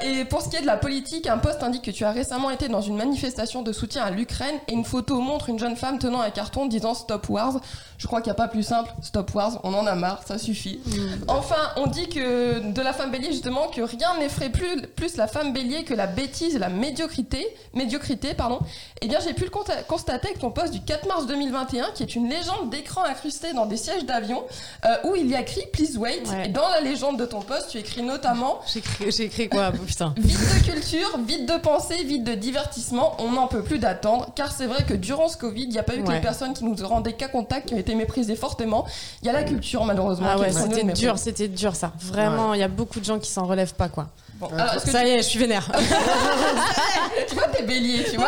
et pour ce qui est de la politique, un post indique que tu as récemment été dans une manifestation de soutien à l'Ukraine et une photo montre une jeune femme tenant un carton disant Stop Wars. Je crois qu'il n'y a pas plus simple. Stop Wars, on en a marre, ça suffit. Mm. Enfin, on dit que de la femme bélier justement que rien n'effraie plus, plus la femme bélier que la bêtise et la médiocrité. Médiocrité, pardon. Eh bien, j'ai pu le constater avec ton post du 4 mars 2021, qui est une légende d'écran incrustée dans des sièges d'avion, euh, où il y a écrit Please wait. Ouais. Et dans la légende de ton post, tu écris notamment J'ai écrit, quoi Putain. Vide de culture, vide de pensée, vide de divertissement, on n'en peut plus d'attendre, car c'est vrai que durant ce Covid, il n'y a pas eu que Ouais. les personnes qui nous rendaient cas contact qui ont été méprisées fortement. Il y a la culture, malheureusement. Ah ouais, c'était dur, c'était dur ça. Vraiment, il y a beaucoup de gens qui s'en relèvent pas quoi. Bon, alors, est-ce que Ça tu, y est, je suis vénère. tu vois, t'es bélier, tu vois.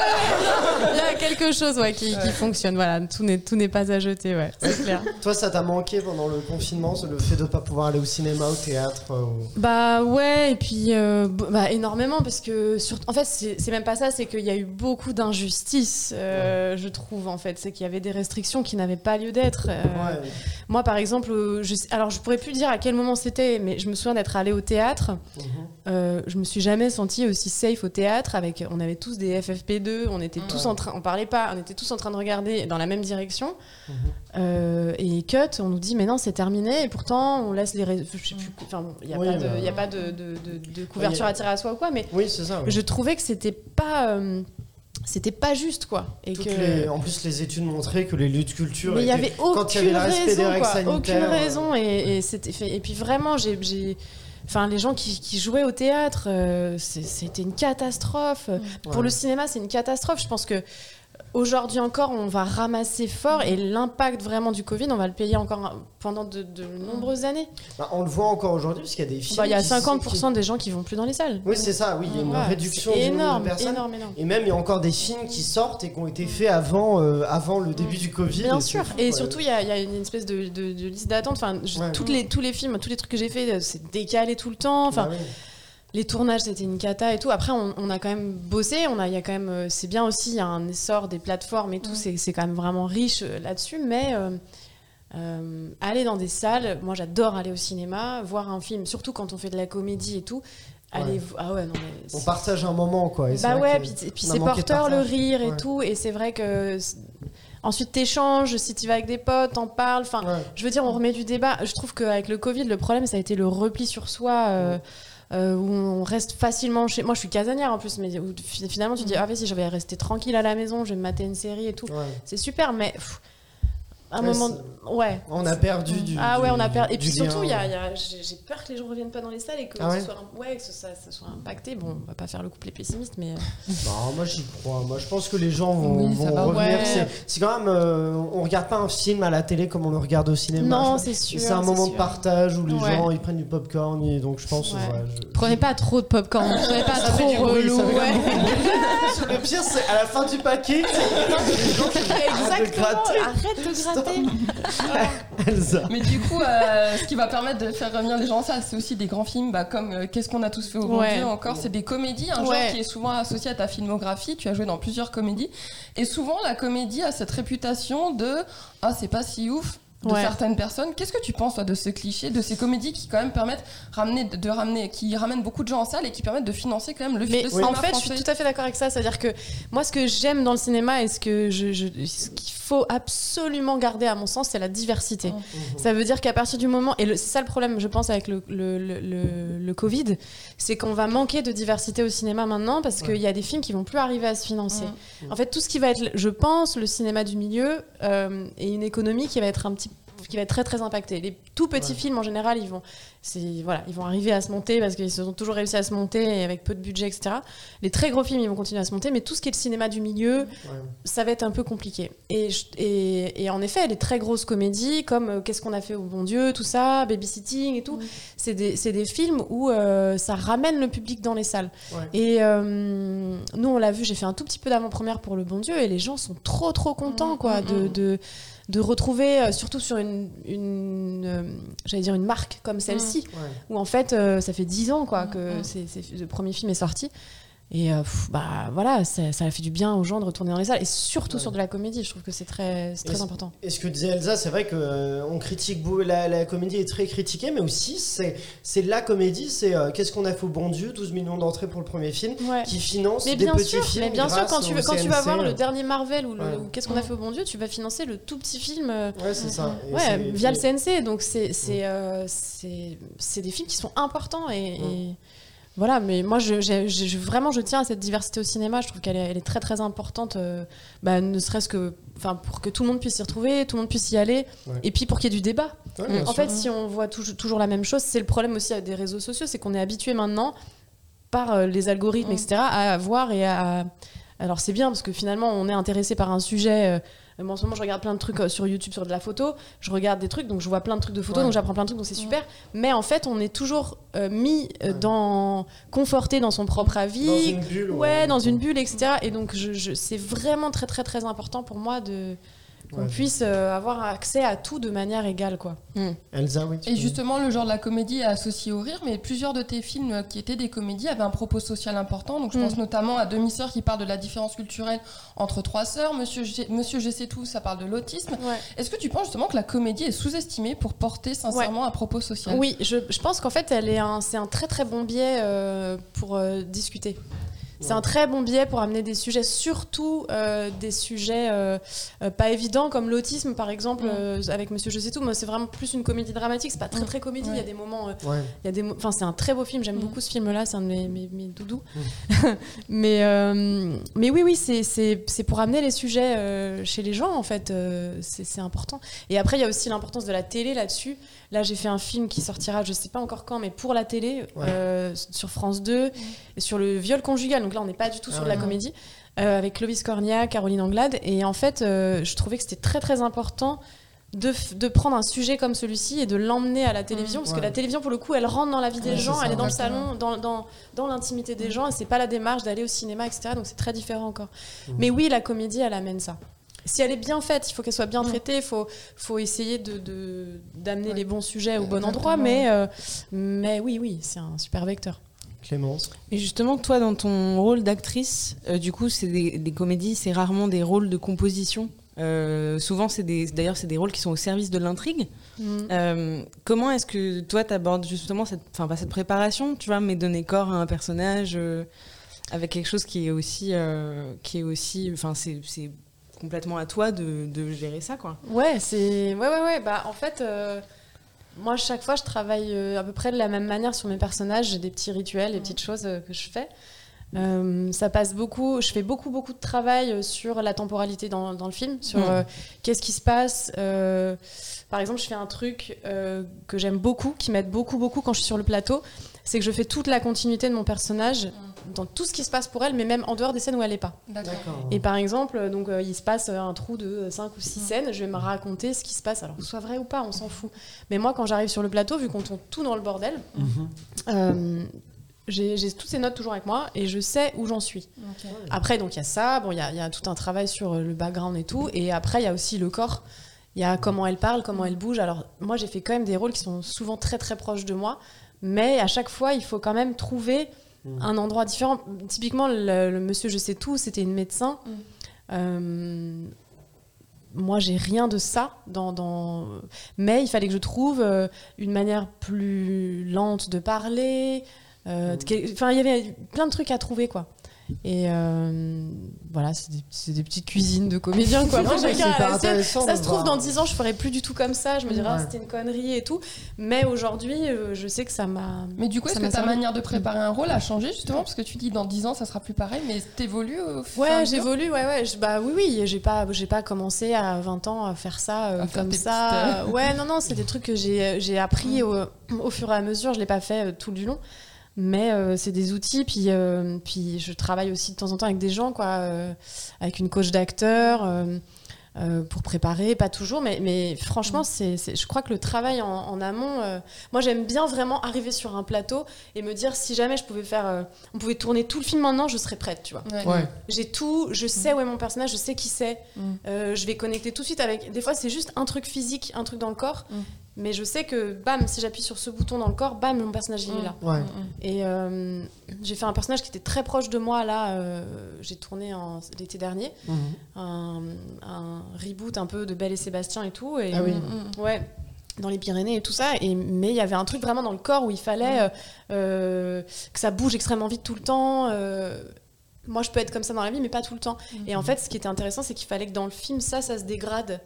Il y a quelque chose ouais, qui, qui fonctionne. Voilà, tout n'est tout n'est pas à jeter, ouais, c'est clair. Toi, ça t'a manqué pendant le confinement, le fait de pas pouvoir aller au cinéma, au théâtre euh, au- Bah ouais, et puis euh, bah, énormément parce que sur... en fait c'est même pas ça, c'est qu'il y a eu beaucoup d'injustices, euh, je trouve en fait, c'est qu'il y avait des restrictions qui n'avaient pas lieu d'être. euh, Ouais. Moi par exemple, je... alors je pourrais plus dire à quel moment c'était, mais je me souviens d'être allée au théâtre. Mhm. Euh, je me suis jamais sentie aussi safe au théâtre avec on avait tous des FFP2 on était tous en train on parlait pas on était tous en train de regarder dans la même direction Mhm. Euh, et cut on nous dit mais non c'est terminé et pourtant on laisse les je sais plus enfin bon, il y a Oui, pas de bah. il y a pas de, de, de- de couverture a- à tirer à soi ou quoi mais Oui, ça. je trouvais que c'était pas euh, c'était pas juste quoi et Toutes que les- En plus, les études montraient que les lieux de culture. mais il y étaient- avait quand il y avait aucune des raison, quoi. aucune euh, raison et, et fait. Et puis vraiment, j'ai- enfin les gens qui, qui jouaient au théâtre, euh, c'est- c'était une catastrophe. Pour Ouais. le cinéma, c'est une catastrophe. Je pense que aujourd'hui encore, on va ramasser fort et l'impact vraiment du Covid, on va le payer encore pendant de, de nombreuses années. bah, on le voit encore aujourd'hui parce qu'il y a des films. Bah, Il y a qui- 50% des gens qui vont plus dans les salles. Oui, c'est ça. Oui, il y a une réduction du nombre énorme, de personnes. énorme, énorme. Et même, il y a encore des films qui sortent et qui ont été faits avant, euh, avant le début du Covid. Bien et sûr. fou, Et ouais. surtout, il y, a- il y a une espèce de, de- de liste d'attente. Enfin, je- Ouais. toutes les, tous les films, tous les trucs que j'ai fait, euh, c'est décalé tout le temps. Enfin, Bah. Les tournages, c'était une cata et tout. Après, on, on a quand même bossé. On a, il y a quand même, euh, c'est bien aussi. Il y a un essor des plateformes et tout. C'est, c'est quand même vraiment riche euh, là-dessus. Mais euh, euh, aller dans des salles, moi, j'adore aller au cinéma, voir un film, surtout quand on fait de la comédie et tout. Aller, Ouais. ah ouais, non mais. On partage un moment, quoi. et bah ouais, puis, c'est porteur le rire et Ouais. tout, et c'est vrai que ensuite t'échanges, si tu vas avec des potes, t'en parles, enfin, Ouais. je veux dire, on remet du débat. Je trouve qu'avec le Covid, le problème, ça a été le repli sur soi. euh, euh, où on reste facilement chez moi je suis casanière en plus mais où finalement tu dis ah vas-y je vais rester tranquille à la maison je vais me mater une série et tout Ouais. c'est super mais pff, un Ouais, moment ouais On a perdu du. ah ouais, on a perdu. Et puis surtout, il y a, y a- j'ai peur que les gens reviennent pas dans les salles et que, Ah ce ouais soit, ouais, que ce- ça, ça soit impacté. Bon, on va pas faire le couplet pessimiste, mais. euh, Non, moi j'y crois. Moi je pense que les gens vont, Oui, vont revenir. C'est- C'est quand même. euh, on regarde pas un film à la télé comme on le regarde au cinéma. Non, c'est sûr, C'est un c'est moment de partage où les gens ils prennent du popcorn et donc je pense. Je- Prenez pas trop de popcorn, prenez pas Ça trop relou. Le pire, c'est à la fin du paquet, les gens qui arrêtent de Exactement, gratter. arrête de gratter. Elsa. Mais du coup, euh, ce qui va permettre de faire revenir les gens à ça, c'est aussi des grands films bah, comme euh, Qu'est-ce qu'on a tous fait au bon Ouais. Dieu encore. C'est des comédies, un Ouais. genre qui est souvent associé à ta filmographie. Tu as joué dans plusieurs comédies. Et souvent, la comédie a cette réputation de Ah, c'est pas si ouf de Ouais. certaines personnes. Qu'est-ce que tu penses toi, de ce cliché, de ces comédies qui quand même permettent ramener, de ramener, qui ramènent beaucoup de gens en salle et qui permettent de financer quand même le, Mais le en cinéma fait, je suis tout à fait d'accord avec ça. C'est-à-dire que moi, ce que j'aime dans le cinéma et ce que je, je- ce faut absolument garder, à mon sens, c'est la diversité. Ça veut dire qu'à partir du moment, et le- c'est ça le problème, je pense, avec le, le, le, Covid, c'est qu'on va manquer de diversité au cinéma maintenant parce qu'il y a des films qui vont plus arriver à se financer. En fait, tout ce qui va être, je pense, le cinéma du milieu euh, et une économie qui va être un petit qui va être très très impactée. Les tout petits Ouais. films en général, ils vont, voilà, ils vont arriver à se monter parce qu'ils ont toujours réussi à se monter et avec peu de budget, etc. Les très gros films, ils vont continuer à se monter, mais tout ce qui est le cinéma du milieu, Ouais. ça va être un peu compliqué. Et, et, et en effet, les très grosses comédies, comme euh, Qu'est-ce qu'on a fait au bon Dieu, tout ça, Babysitting et tout, c'est des, des films où euh, ça ramène le public dans les salles. Et euh, nous, on l'a vu, j'ai fait un tout petit peu d'avant-première pour le bon Dieu, et les gens sont trop, trop contents, Mm, quoi, mm, de. mm. de de retrouver, euh, surtout sur une, une euh, j'allais dire une marque comme celle-ci, Ouais. où en fait, euh, ça fait 10 ans quoi, que Mm. c'est, c'est- le premier film est sorti. Et euh, pff, bah voilà, ça, ça a fait du bien aux gens de retourner dans les salles. Et surtout Ouais. sur de la comédie, je trouve que c'est très, c'est très important. Et ce que disait Elsa, c'est vrai que euh, on critique la, la comédie est très critiquée, mais aussi c'est c'est la comédie, c'est euh, qu'est-ce qu'on a fait au bon Dieu, 12 millions d'entrées pour le premier film, Ouais. qui finance Mais des bien petits sûr, films. mais bien sûr, quand tu, veux, quand tu vas voir le dernier Marvel ou, le- Ouais. ou qu'est-ce qu'on a fait au bon Dieu, tu vas financer le tout petit film Ouais, c'est ça. Ouais, via le CNC. Donc c'est c'est c'est c'est des films qui sont importants et, et voilà. Mais moi, je, vraiment, je tiens à cette diversité au cinéma. Je trouve qu'elle est, elle est très très importante. euh, bah, ne serait-ce que, pour que tout le monde puisse s'y retrouver, tout le monde puisse y aller, Ouais. et puis pour qu'il y ait du débat. Ouais, En sûr. fait, si on voit toujours, toujours la même chose, c'est le problème aussi des réseaux sociaux, c'est qu'on est habitué maintenant par euh, les algorithmes, etc., à voir et à. Alors c'est bien parce que finalement on est intéressé par un sujet. euh, moi en ce moment je regarde plein de trucs euh, sur YouTube sur de la photo, je regarde des trucs donc je vois plein de trucs de photos Ouais. donc j'apprends plein de trucs donc c'est super. Mais en fait on est toujours euh, mis euh, dans conforté dans son propre avis. Dans une bulle. Ouais, dans une bulle, etc. Et donc, je, je- c'est vraiment très, très, très important pour moi de qu'on Ouais. puisse euh, avoir accès à tout de manière égale, quoi. Elsa, oui. tu Et justement, le genre de la comédie est associé au rire, mais plusieurs de tes films euh, qui étaient des comédies avaient un propos social important. Donc, je Mm. pense notamment à Demi-sœur qui parle de la différence culturelle entre trois sœurs. Monsieur, G- Monsieur Je sais tout, ça parle de l'autisme. Est-ce que tu penses justement que la comédie est sous-estimée pour porter sincèrement un propos social? Oui, je, je pense qu'en fait, elle est un, c'est un très très bon biais euh, pour euh, discuter. C'est un très bon biais pour amener des sujets, surtout euh, des sujets euh, euh, pas évidents comme l'autisme par exemple Mm. euh, avec Monsieur Je sais tout. Moi, c'est vraiment plus une comédie dramatique. C'est pas très Mm. très comédie. Il y a des moments, euh, Ouais. il y a des, mo- enfin c'est un très beau film. J'aime Mm. beaucoup ce film-là. C'est un de mes, mes, mes doudous. mais euh, mais oui oui, c'est c'est c'est pour amener les sujets euh, chez les gens en fait. euh, c'est c'est important. Et après, il y a aussi l'importance de la télé là-dessus. Là, j'ai fait un film qui sortira, je sais pas encore quand, mais pour la télé, Ouais. euh, sur France 2, et sur le viol conjugal. Donc là, on n'est pas du tout Ah sur de la comédie, euh, avec Clovis Cornia, Caroline Anglade. Et en fait, euh, je trouvais que c'était très très important. De, de prendre un sujet comme celui-ci et de l'emmener à la télévision, parce Ouais. que la télévision, pour le coup, elle rentre dans la vie des Ouais, gens, elle est dans le salon, dans, dans, dans l'intimité des gens, et c'est pas la démarche d'aller au cinéma, etc. Donc c'est très différent encore. Mhm. Mais oui, la comédie, elle amène ça. Si elle est bien faite, il faut qu'elle soit bien Mm. traitée, il faut, faut essayer de, de- d'amener Ouais. les bons sujets au bon endroit, mais, euh, mais oui, oui, c'est un super vecteur. Clémence. Et justement, toi, dans ton rôle d'actrice, euh, du coup, c'est des, des comédies, c'est rarement des rôles de composition. Euh, souvent, c'est d'ailleurs, c'est des rôles qui sont au service de l'intrigue. Euh, comment est-ce que toi, t'abordes justement cette, enfin, pas cette préparation, tu vois, mais donner corps à un personnage euh, avec quelque chose qui est aussi, euh, qui est aussi, enfin, c'est, c'est complètement à toi de, de gérer ça, quoi. Ouais, c'est. Ouais, ouais, ouais. Bah, en fait, euh, moi, chaque fois, je travaille euh, à peu près de la même manière sur mes personnages. J'ai des petits rituels, des petites choses euh, que je fais. Euh, ça passe beaucoup. Je fais beaucoup, beaucoup de travail sur la temporalité dans, dans le film, sur euh, qu'est-ce qui se passe. euh, par exemple, je fais un truc que j'aime beaucoup, qui m'aide beaucoup, beaucoup quand je suis sur le plateau. C'est que je fais toute la continuité de mon personnage dans tout ce qui se passe pour elle, mais même en dehors des scènes où elle n'est pas. Et par exemple, donc, euh, il se passe euh, un trou de 5 ou 6 scènes, je vais me raconter ce qui se passe. Alors, soit vrai ou pas, on s'en fout. Mais moi, quand j'arrive sur le plateau, vu qu'on tourne tout dans le bordel, Mhm. euh, j'ai toutes ces notes toujours avec moi et je sais où j'en suis. Après, donc il y a ça, bon, il y y a tout un travail sur le background et tout. Et après, il y a aussi le corps. Il y a comment elle parle, comment elle bouge. Alors, moi, j'ai fait quand même des rôles qui sont souvent très, très proches de moi. Mais à chaque fois, il faut quand même trouver Un endroit différent. Typiquement, le, le monsieur Je sais tout, c'était une médecin. Mhm. Euh, moi, j'ai rien de ça dans, dans- Mais il fallait que je trouve euh, une manière plus lente de parler. euh, quel- Enfin, il y avait plein de trucs à trouver, quoi. Et euh, voilà, c'est des, petites cuisines de comédiens, quoi. Moi, Non, intéressant ça se trouve, dans 10 ans, je ferai plus du tout comme ça. Je me dirais, ah, Ouais. c'était une connerie et tout. Mais aujourd'hui, euh, je sais que ça m'a. Mais du coup, Ça est-ce que m'a ta manière de préparer un rôle a changé justement? Parce que tu dis dans 10 ans, ça sera plus pareil, mais t'évolues au fur et à Ouais, mesure? j'évolue, ouais, ouais. Je- bah oui, oui, j'ai pas, j'ai pas commencé à 20 ans à faire ça euh, À comme ça. petites, Ouais, non, non, c'est des trucs que j'ai, j'ai appris au, au fur et à mesure. Je l'ai pas fait euh, tout du long, mais euh, c'est des outils. Puis, euh, puis je travaille aussi de temps en temps avec des gens, quoi, euh, avec une coach d'acteur. euh, euh, pour préparer, pas toujours, mais, mais franchement, c'est, c'est- je crois que le travail en, en amont, euh, moi j'aime bien vraiment arriver sur un plateau et me dire si jamais je pouvais faire, euh, on pouvait tourner tout le film maintenant, je serais prête, tu vois. Ouais. Ouais. J'ai tout, je sais où est mon personnage, je sais qui c'est. Mm. Euh, je vais connecter tout de suite avec. Des fois, c'est juste un truc physique, un truc dans le corps. Mm. Mais je sais que, bam, si j'appuie sur ce bouton dans le corps, bam, mon personnage il est là. Ouais. Et euh, j'ai fait un personnage qui était très proche de moi là. euh, j'ai tourné en- l'été dernier un, un reboot un peu de Belle et Sébastien et tout. Et, Ah oui. Ouais. Dans les Pyrénées et tout ça, et, mais il y avait un truc vraiment dans le corps où il fallait euh, euh, que ça bouge extrêmement vite tout le temps. euh, moi, je peux être comme ça dans la vie, mais pas tout le temps. Et en fait, ce qui était intéressant, c'est qu'il fallait que dans le film, ça, ça se dégrade.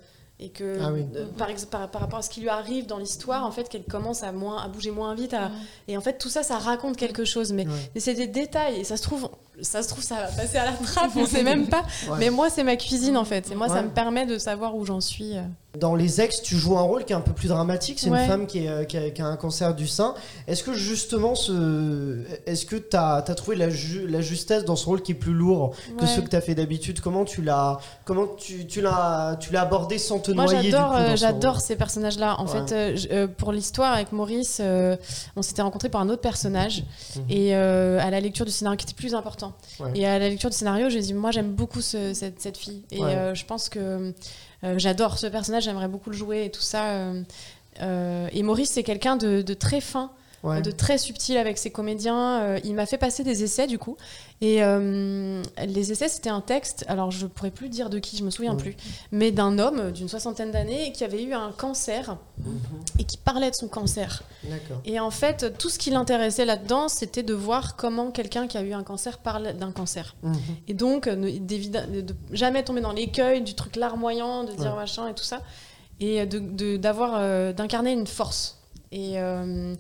Et que, Ah oui. euh, par, par, par rapport à ce qui lui arrive dans l'histoire, en fait, qu'elle commence à, moins, à bouger moins vite. à- Et en fait, tout ça, ça raconte quelque chose. Mais, Ouais. mais c'est des détails. Et ça se trouve, ça se trouve, ça va passer à la trappe, on sait même pas. Ouais. Mais moi, c'est ma cuisine, en fait. Et moi, Ouais. ça me permet de savoir où j'en suis. euh. Dans Les Ex, tu joues un rôle qui est un peu plus dramatique. C'est Ouais. une femme qui, est, euh, qui, a, qui a un cancer du sein. Est-ce que justement, ce... est-ce que tu as, trouvé la, ju- la justesse dans ce rôle qui est plus lourd que ceux que tu as fait d'habitude? Comment tu l'as comment tu, tu l'as abordé sans te Moi, noyer j'adore, euh, ce j'adore rôle? ces personnages-là. En fait, euh, euh, pour l'histoire avec Maurice, euh, on s'était rencontrés par un autre personnage Mhm. et euh, à la lecture du scénario qui était plus important. Ouais. Et à la lecture du scénario, j'ai dit, moi, j'aime beaucoup ce- cette, cette fille et Ouais. euh, je pense que euh, j'adore ce personnage, j'aimerais beaucoup le jouer et tout ça. euh, euh, et Maurice, c'est quelqu'un de, de très fin. Ouais. de très subtil avec ses comédiens. Euh, il m'a fait passer des essais du coup. Et euh, les essais, c'était un texte, alors je pourrais plus dire de qui, je me souviens plus, mais d'un homme d'une soixantaine d'années qui avait eu un cancer Mhm. et qui parlait de son cancer. Et en fait, tout ce qui l'intéressait là-dedans, c'était de voir comment quelqu'un qui a eu un cancer parle d'un cancer. Mhm. Et donc, euh, ne- de, jamais tomber dans l'écueil du truc larmoyant, de dire Ouais. machin et tout ça, et de- de- euh, d'incarner une force. Et euh,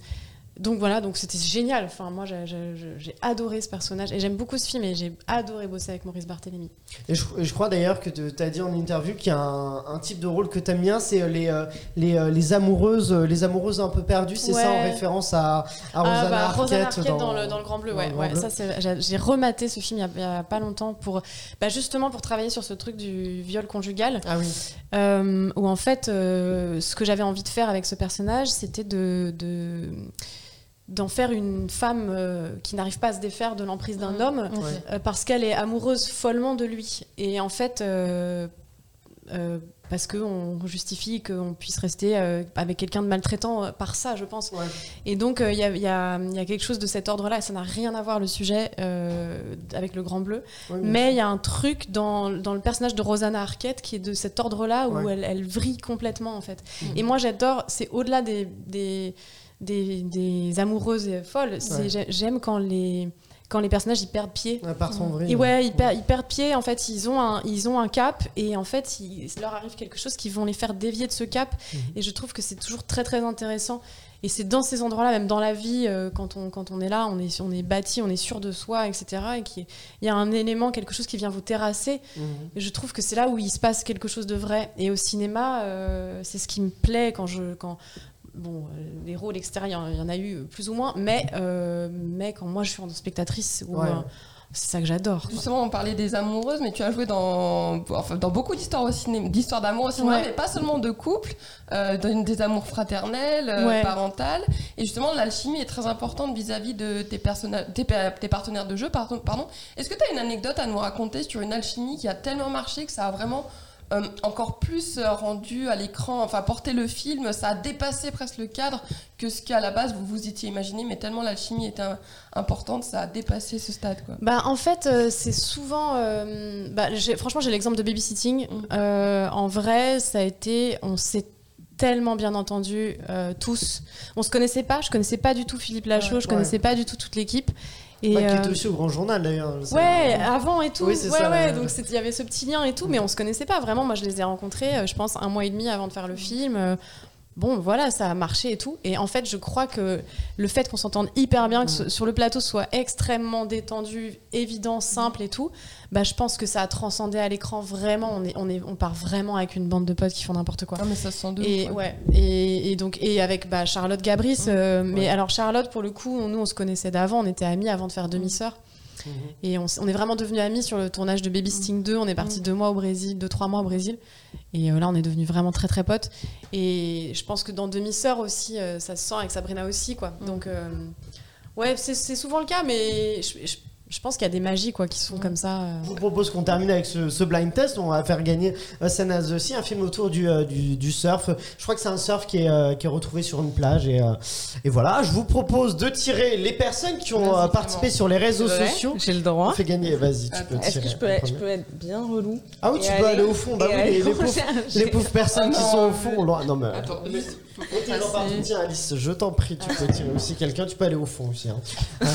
donc voilà, donc c'était génial. Enfin, moi, j'ai- adoré ce personnage et j'aime beaucoup ce film et j'ai adoré bosser avec Maurice Barthélémy. Et je, crois d'ailleurs que tu as dit en interview qu'il y a un, un type de rôle que tu aimes bien, c'est euh, les, euh, les, euh, les amoureuses les amoureuses un peu perdues, c'est ça en référence à, à Rosanna ah bah, Arquette, Rosanna Arquette dans, le, dans le Grand Bleu, ouais. ouais, Bleu. ça, j'ai rematé ce film il y y a pas longtemps pour, bah, justement pour travailler sur ce truc du viol conjugal. Ah oui. Euh, où en fait, euh, ce que j'avais envie de faire avec ce personnage, c'était de, de- d'en faire une femme euh, qui n'arrive pas à se défaire de l'emprise d'un Mhm. homme. Ouais. euh, parce qu'elle est amoureuse follement de lui. Et en fait, euh, euh, parce qu'on justifie qu'on puisse rester avec quelqu'un de maltraitant par ça, je pense. Ouais. Et donc, il y, y y a quelque chose de cet ordre-là, et ça n'a rien à voir le sujet avec le Grand Bleu. Ouais, Mais il y a un truc dans, dans le personnage de Rosanna Arquette qui est de cet ordre-là où elle, elle vrille complètement en fait. Mhm. Et moi j'adore, c'est au-delà des, des, des, des amoureuses folles, Ouais. j'aime quand les, quand les personnages ils perdent pied. sûr. À part son vrai. Et ouais, ils, per- ils perdent pied, en fait, ils ont un, ils ont un cap, et en fait, il, il leur arrive quelque chose qui vont les faire dévier de ce cap. Mhm. Et je trouve que c'est toujours très, très intéressant. Et c'est dans ces endroits-là, même dans la vie, euh, quand, on, quand on est là, on est, on est bâti, on est sûr de soi, etc. Et qu'il y a un élément, quelque chose qui vient vous terrasser. Mhm. Et je trouve que c'est là où il se passe quelque chose de vrai. Et au cinéma, euh, c'est ce qui me plaît quand je. Quand, bon, euh, les rôles extérieurs, il y en a eu plus ou moins, mais, euh, mais quand moi je suis en spectatrice, ou, Ouais. euh, c'est ça que j'adore. Justement, on parlait des amoureuses, mais tu as joué dans, enfin, dans beaucoup d'histoires au cinéma, d'histoires d'amour au cinéma, Ouais. mais pas seulement de couple, euh, dans des amours fraternels, euh, Ouais. parentales. Et justement, l'alchimie est très importante vis-à-vis de tes, personna- tes, pa- tes partenaires de jeu. Pardon. pardon. Est-ce que tu as une anecdote à nous raconter sur une alchimie qui a tellement marché que ça a vraiment euh, encore plus euh, rendu à l'écran, enfin porté le film, ça a dépassé presque le cadre que ce qu'à la base vous vous étiez imaginé, mais tellement l'alchimie était importante, ça a dépassé ce stade. Quoi. Bah, en fait, euh, c'est souvent. euh, bah, franchement, j'ai l'exemple de babysitting. Mm. En vrai, ça a été. On s'est tellement bien entendu euh, tous. On se connaissait pas. Je connaissais pas du tout Philippe Lachaud. Ouais. je connaissais pas du tout toute l'équipe. Et Ouais, qui euh, aussi au Grand Journal d'ailleurs. Ouais, avant et tout. Oui, ouais, ça, ouais. Donc il y avait ce petit lien et tout, mais on se connaissait pas vraiment. Moi, je les ai rencontrés, euh, je pense, un mois et demi avant de faire le film. Bon, voilà, ça a marché et tout. Et en fait, je crois que le fait qu'on s'entende hyper bien, que sur le plateau soit extrêmement détendu, évident, simple et tout, bah, je pense que ça a transcendé à l'écran vraiment. On, est, on, est, on part vraiment avec une bande de potes qui font n'importe quoi. Non, mais ça se sent de Et, ouf, ouais, et, et donc et avec bah, Charlotte Gabris. euh, mais alors Charlotte, pour le coup, nous on se connaissait d'avant, on était amis avant de faire demi-sœur. Mhm. Et on, est vraiment devenus amis sur le tournage de Baby Sting 2. On est parti deux mois au Brésil, deux trois mois au Brésil. Et euh, là, on est devenus vraiment très très potes. Et je pense que dans demi-sœur aussi, euh, ça se sent avec Sabrina aussi, quoi. Donc euh, ouais, c'est c'est souvent le cas, mais je- je- Je pense qu'il y a des magies quoi qui sont comme ça. euh. Je vous propose qu'on termine avec ce, ce blind test. On va faire gagner euh, Sanaz aussi un film autour du, euh, du, du surf. Je crois que c'est un surf qui est, euh, qui est retrouvé sur une plage. Et, euh, et voilà, je vous propose de tirer les personnes qui ont euh, participé sur les réseaux Ouais, sociaux. J'ai le On droit. fait gagner, vas-y, tu peux Est-ce tirer. que je peux, je être bien relou Ah oui, tu peux aller au fond. Bah oui, aller les, les au pauvres, chercher. les pauvres personnes qui sont au fond. loin- Non, mais. Attends, mais-. Tiens, Alice, je t'en prie, tu peux tirer aussi quelqu'un. Tu peux aller au fond aussi. hein. Euh,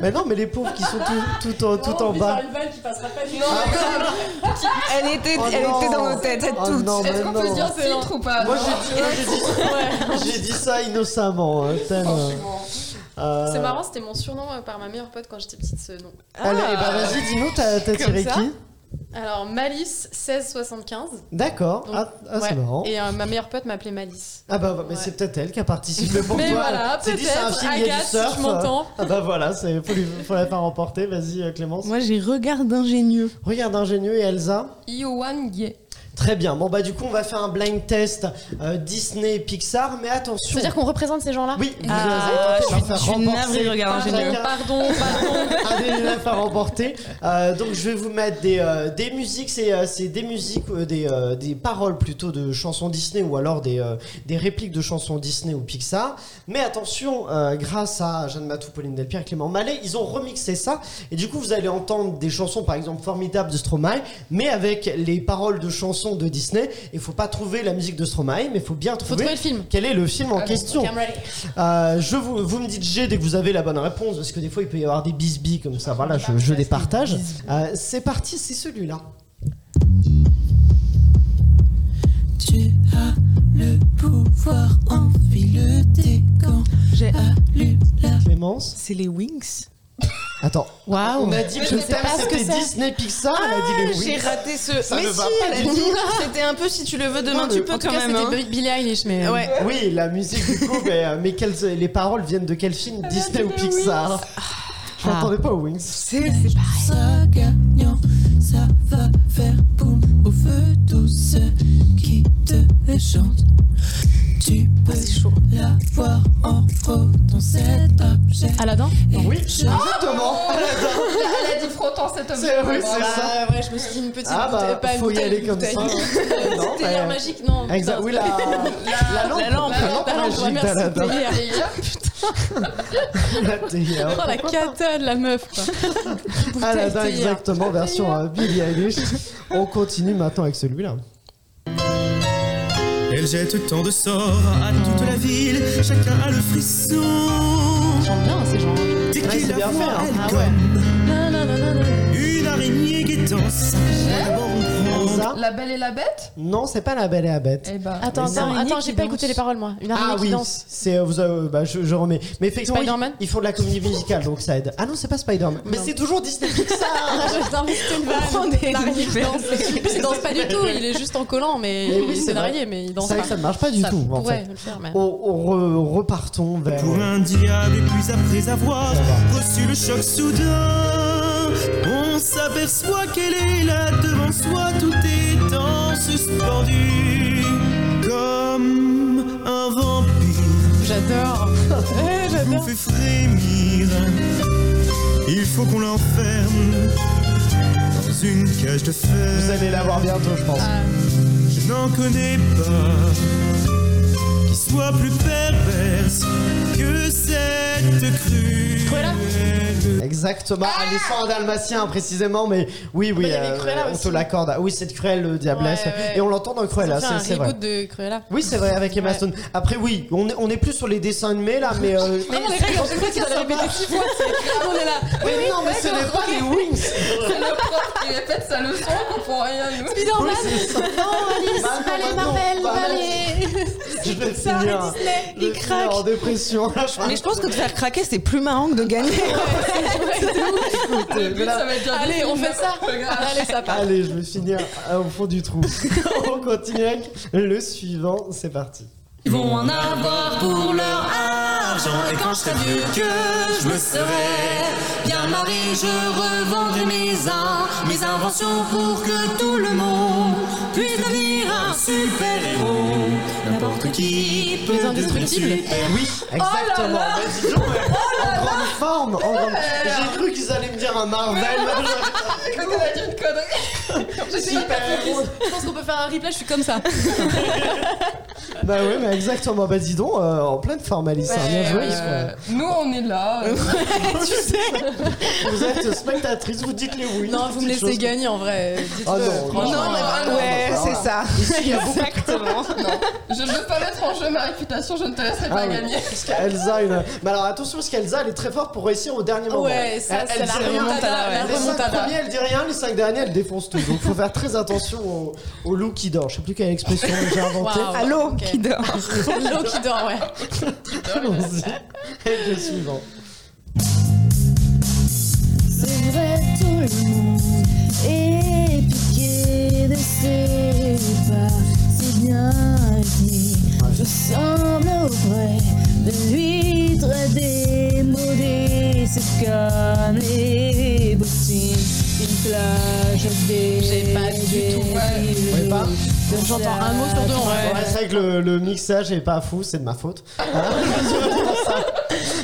mais non, mais les pauvres qui sont tout, tout, en, tout en bas. Elle était, Oh elle non. était dans nos têtes, Oh toutes. non, mais Est-ce qu'on peut se dire titre ou pas Moi j'ai dit, dit- j'ai dit ça innocemment. hein. Franchement. Euh, C'est marrant, c'était mon surnom euh, par ma meilleure pote quand j'étais petite, ce nom. Allez, bah vas-y, dis-nous, t'as t'as tiré qui? Alors Malice 1675. D'accord. Donc, Ah, ah, c'est marrant. Et euh, ma meilleure pote m'appelait Malice. Ah bah, bah, mais Ouais. c'est peut-être elle qui a participé pour Mais toi. voilà, C'est dit, c'est un peut-être. film, il y a du Agathe, si surf. tu m'entends. Ah bah voilà, c'est faut, lui- faut la faire remporter. Vas-y, euh, Clémence. Moi, j'ai regard d'ingénieux. Regarde ingénieux et Elsa. Yoan Ye. Très bien. Bon bah du coup, on va faire un blind test euh, Disney Pixar, mais attention. C'est-à-dire qu'on représente ces gens-là? Oui, vous Ah, allez tenter de leur je suis- faire remporter. regarde. Pardon, pardon. un des neuf à remporter. Euh, donc je vais vous mettre des, euh, des musiques, c'est euh, c'est des musiques, euh, des, euh, des paroles plutôt de chansons Disney ou alors des, euh, des répliques de chansons Disney ou Pixar. Mais attention, euh, grâce à Jeanne Matou, Pauline Delpierre et Clément Mallet, ils ont remixé ça. Et du coup, vous allez entendre des chansons, par exemple, formidables de Stromae, mais avec les paroles de chansons de Disney. Il faut pas trouver la musique de Stromae, mais il faut bien Faut trouver le film. quel est le film en Allez, question. Euh, je vous, vous me dites G dès que vous avez la bonne réponse, parce que des fois il peut y avoir des bisbis comme ça. Voilà, je, je les partage. Euh, c'est parti, c'est celui-là. Tu as le pouvoir, enfile tes gants. J'ai- Clémence. C'est les Wings. Attends. Waouh. On a dit que Je sais pas ce que c'était. Disney Pixar, elle a dit les J'ai raté ce. Ça mais si, va elle a dit. C'était un peu si tu le veux demain, Non, tu peux En tout quand cas, même. c'était hein. Bi- Billie Eilish, mais. euh, Ouais. Oui, la musique du coup, mais, euh, mais quelles- les paroles viennent de quel film Disney ou Pixar? Je m'entendais pas aux Wings. C'est c'est pareil. ça gagnant, ça va faire boum au feu tous te chantent. Tu peux la voir en frottant cet objet. Aladdin Oui, exactement. Elle a dit frottant cet objet. C'est- oui, Voilà. c'est ça. Ah ouais, je me suis dit une petite Ah bah, pas une faut y aller une comme ça. Non, C'était bah, l'air magique, non. Exact, oui, la, la, lampe, la lampe, la lampe la lampe, magique hier, La théière. Oh la cata de la meuf quoi. Aladdin, exactement, version euh, Billie Eilish. On continue maintenant avec celui-là. Elle jette tant de sorts à toute la ville, chacun a le frisson. Bien ces gens. Dès Ouais, qu'il c'est la bien voit, fait, hein. elle Ah comme une araignée guettant sa La Belle et la Bête Non, c'est pas la Belle et la Bête. Eh ben. Attends, attends, attends, j'ai pas écouté les paroles moi. Une araignée Ah qui oui, danse. c'est euh, vous avez- bah, je, je remets. Mais effectivement, ils, Spider-Man ils font de la comédie musicale, donc ça aide. Ah non, c'est pas Spider-Man. Mais c'est toujours Disney Pixar. Vanne. des L'araignée qui danse. Il danse pas du tout, il est juste en collant, mais Mais oui, c'est c'est une vrai. araignée, mais il danse C'est vrai pas. que ça ne marche pas du tout, en pourrait fait. repartons vers. pour un diable. Et puis après avoir reçu le choc soudain, on s'aperçoit qu'elle est là devant soi, tout étant suspendu comme un vampire. J'adore. Eh, j'adore. fait frémir. Il faut qu'on l'enferme dans une cage de fer. Vous allez la voir bientôt, je pense. Je n'en connais pas soit plus perverse que cette crue. Cruella Exactement, Alessandre Dalmatien précisément, mais oui, oui, Bah, euh, on aussi. te l'accorde. Ah Oui, c'est de Cruella le diablesse, Ouais, ouais. et on l'entend dans Cruella, c'est c'est vrai. de Cruella. Oui, c'est vrai, avec Emma Ouais. Stone. Après, oui, on est, on est plus sur les dessins animés là, mais. euh, Mais on fait, répéter six fois. c'est- On est là. mais non, mais ce n'est pas les Wings C'est le prof qui répète sa leçon, on comprend rien, ça. Non, Alice, Bah non, allez, bah non, Marvel, bah allez. Je finir. finir craquent. en dépression. Mais je pense que de faire craquer, c'est plus marrant que de gagner. Allez, on fait ça. Allez, ça part. Allez, je vais finir euh, au fond du trou. on continue avec le suivant, c'est parti. Ils vont en avoir pour leur Et quand je serai vieux que je me serai bien marié, je revendrai mes, in- mes inventions pour que tout le monde puisse devenir un super-héros. N'importe qui peut Les indestructibles. super. Oui, exactement. Mais en grande forme en grande- J'ai cru qu'ils allaient me dire un Marvel. Quand on a dit une connerie. Hyper focus. Je pense qu'on peut faire un replay, je suis comme ça. bah ouais, mais exactement. Bah dis donc, euh, en pleine forme, Alice. hein, bien joué. Ouais, euh, nous, on est là. euh, tu sais. Vous êtes spectatrice, vous dites les oui. Non, vous me Petites laissez choses. gagner en vrai. Dites-le. Ah non, franchement. non, mais vraiment. Ouais, c'est ça. Il y a beaucoup Exactement. Je ne veux pas mettre en jeu ma réputation, je ne te laisserai Ah pas oui. gagner. Parce qu'Elsa, une... mais alors attention parce qu'Elsa elle est très forte pour réussir au dernier moment. Ouais, ça, c'est la dit rien. remontada, la Les cinq remontada. premiers elle dit rien, les cinq derniers elle défonce tout. Donc faut faire très attention au, au loup qui dort. Je sais plus quelle expression j'ai inventé. Waouh. Allô, Ok. qui dort L'eau qui dort, ouais. Allons-y. Le suivant. C'est vrai, tout le monde est piqué de ses pas. C'est bien dit, je semble auprès de l'huître démodée. C'est comme les bottines, une plage des. J'ai pas du tout. Vous voyez pas J'entends un mot sur deux en vrai. Ouais, c'est vrai que le, le mixage est pas fou, c'est de ma faute.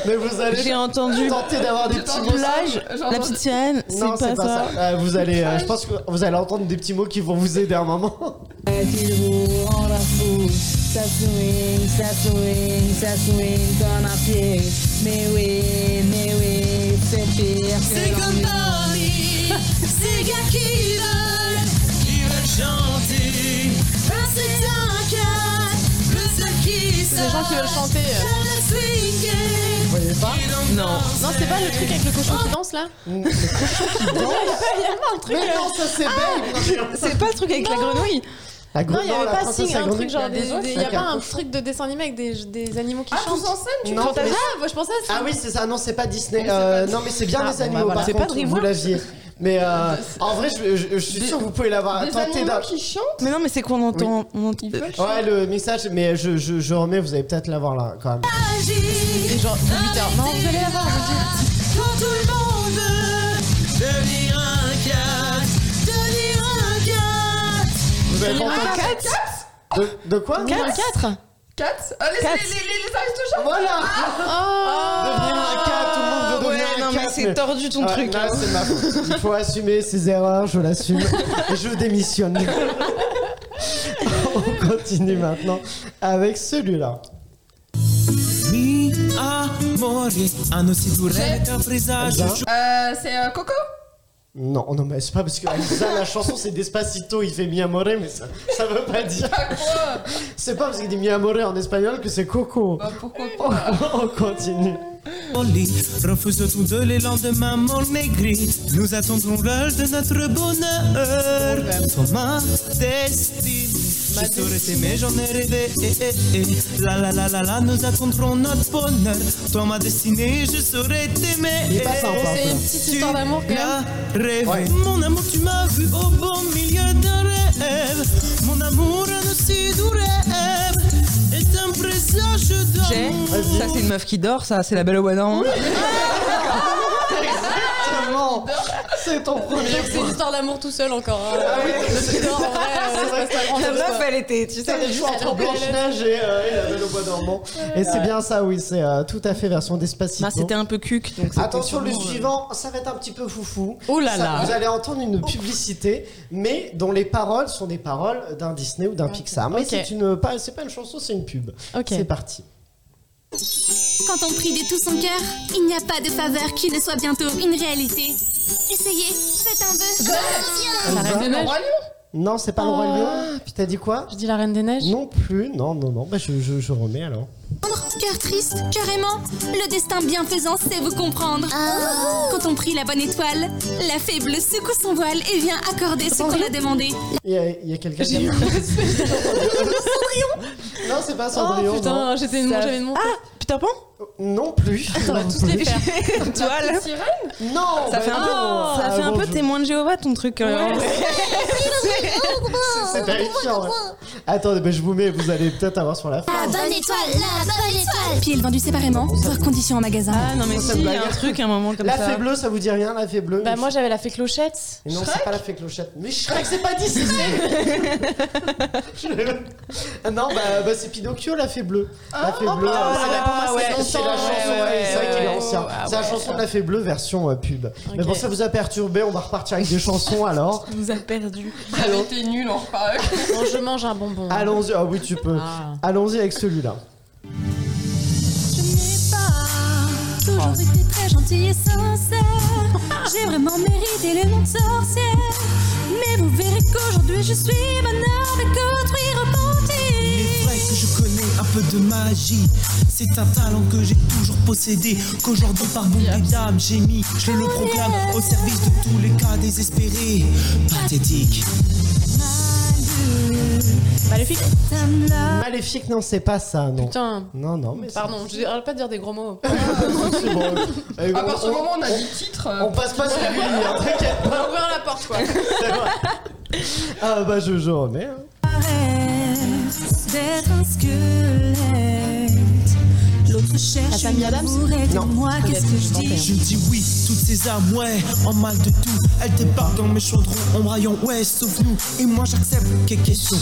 Mais vous allez J'ai entendu tenter d'avoir des petits mots. plage, la petite sirène, c'est Non, pas, c'est pas ça. Euh, vous allez, euh, je pense que vous allez entendre des petits mots qui vont vous aider un moment. Ça swing, ça swing, ça swing comme un pied. Mais oui, mais oui, c'est pire que C'est comme. Paris, ces gars qui veulent, qui veulent chanter. Ben c'est un cas, le seul qui C'est des gens qui veulent chanter. euh. Vous voyez pas Non. Non, c'est pas le truc avec le cochon qui danse là Le cochon qui danse. Il y a pas un truc. Mais non, ça c'est belle. C'est pas le truc avec la grenouille La Non, il y grenouille, avait pas signe, un truc genre des. Il a pas un de dessin animé avec des, des animaux qui Ah, chantent tous en scène, tu Non, penses à mais- ça Ah, moi je pensais à ça. Ah oui, c'est ça. Non, c'est pas Disney. C'est Euh, non, mais c'est bien Ah, les bon, animaux. bah voilà. Par C'est pas contre, vous Dreamworks l'aviez. Mais euh, en vrai, je, je- je suis Des- sûr que vous pouvez l'avoir Des tenté animaux d'un. qui chantent Mais non, mais c'est qu'on entend. on entend- Ouais, le message, mais je, je, je remets, vous allez peut-être l'avoir là quand même. Et genre 8 heures. Non, vous allez la voir. Quand tout le monde Vous avez pas Un entendu cat de, de quoi Un 4 Quatre Ah, les, Quatre. les, les, les, Aristochats Voilà Oh Devenir un cat, tout le monde veut devenir un mais c'est tordu ton truc. Là, c'est ma faute. Il faut assumer ses erreurs, je l'assume. Et je démissionne. On continue maintenant avec celui-là. Mi amore hanno sicuramente un presagio Euh, c'est euh, Coco? Non, non, mais c'est pas parce que ça, la chanson c'est Despacito, il fait mi amore, mais ça, ça veut pas dire. Quoi C'est pas parce qu'il dit mi amore en espagnol que c'est Coco. Bah pourquoi pas On continue. Refuse tout de les lendemains mon aigri Nous attendrons l'heure de notre bonheur Toi ma destinée Je saurais t'aimer, j'en ai rêvé eh, eh, eh. La la la la la, nous attendrons notre bonheur Toi ma destinée, je saurais t'aimer C'est une petite histoire d'amour quand Tu même. l'as rêvé Ouais. Mon amour, tu m'as vu au beau milieu d'un rêve Mon amour, un aussi doux rêve Est un présage J'ai. d'amour Ça, c'est une meuf qui dort, ça, c'est la belle au bois dormant. Exactement C'est ton premier C'est une histoire d'amour tout seul encore. hein. Ah oui, c'est- vrai, euh, c'est vrai grand La meuf, elle était, tu sais, C'est le choix entre Blanche-Neige et, euh, et la Belle au Bois dormant. Et c'est bien ça, oui, c'est euh, tout à fait version Despacito. Bah, c'était un peu cuc. Donc Attention, le euh, suivant, ça va être un petit peu foufou. Oh là Ça, là. Vous allez entendre une publicité, mais dont les paroles sont des paroles d'un Disney ou d'un Pixar. Mais c'est une, pas, c'est pas une chanson, c'est une pub. Ok. C'est parti. Quand on prie de tout son cœur, il n'y a pas de faveur qui ne soit bientôt une réalité. Essayez, faites un vœu. La Reine des Neiges Non, c'est pas le Roi Lion. Puis t'as dit quoi Je dis la Reine des Neiges Non plus, non, non, non. Bah, je, je, je remets alors. Cœur triste, cœur aimant, le destin bienfaisant sait vous comprendre. Quand on prie la bonne étoile, la fée bleue secoue son voile et vient accorder ce qu'on a demandé. Il y a, il y a quelqu'un qui a... Non, c'est pas Oh Cendrillon. non. putain, j'étais une Ça- j'avais une montre. Ah, Peter Pan Non plus. On va tous les faire. Toile. Sirène Non Ça bah fait un peu, non. ça fait Ah, un bon, peu je- témoin de Jéhovah ton truc. euh, en vrai. C'est terrifiant. ouais. Attendez, bah, je vous mets, vous allez peut-être avoir sur la fin. La bonne étoile, la bonne étoile. Pieds vendus séparément, voir conditions en magasin. Ah non mais Ça si, il y blague. a un truc, un moment comme La ça. fée bleue, ça vous dit rien, la fée bleue? Bah moi j'avais la fée clochette. Mais non, c'est pas la fée clochette. Mais Shrek, c'est pas Disney Je- Non, bah, bah, c'est Pinocchio, la fée bleue. La fée bleue, Ah, euh, c'est la- chanson, c'est vrai qu'il est ouais. ancien. Ah, c'est la ouais. chanson de la Fée Bleue version euh, pub. Mais bon, ça vous a perturbé, on va repartir avec des chansons alors. nous a perdu. J'avais été nul en. Bon, je mange un bonbon. Allons-y, ah oui, tu peux. Ah. Allons-y avec celui-là. Je n'ai pas toujours été très gentille et sincère. J'ai vraiment mérité le nom de sorcière. Mais vous verrez qu'aujourd'hui je suis bonne avec autrui peu de magie. C'est un talent que j'ai toujours possédé. Qu'aujourd'hui, par bon d'âme, j'ai mis. Je le proclame au service de tous les cas désespérés. Pathétique. Maléfique Maléfique, non, c'est pas ça, non. Putain. Non, non, mais Pardon, je arrête pas de dire des gros mots. c'est bon. Euh, À partir du on- moment où on a dit titre. On passe pas sur Gulli, hein, t'inquiète On pas. va ouvrir la porte, quoi. Ah bah je, je remets. hein. D'être un squelette. L'autre cherche une Adams amourette et Non. moi qu'est-ce que je dis? Je dis oui, toutes ces âmes, ouais, en mal de tout. Elles débarquent dans mes chaudrons, embrayant, ouais, sauf nous. Et moi j'accepte quelle question.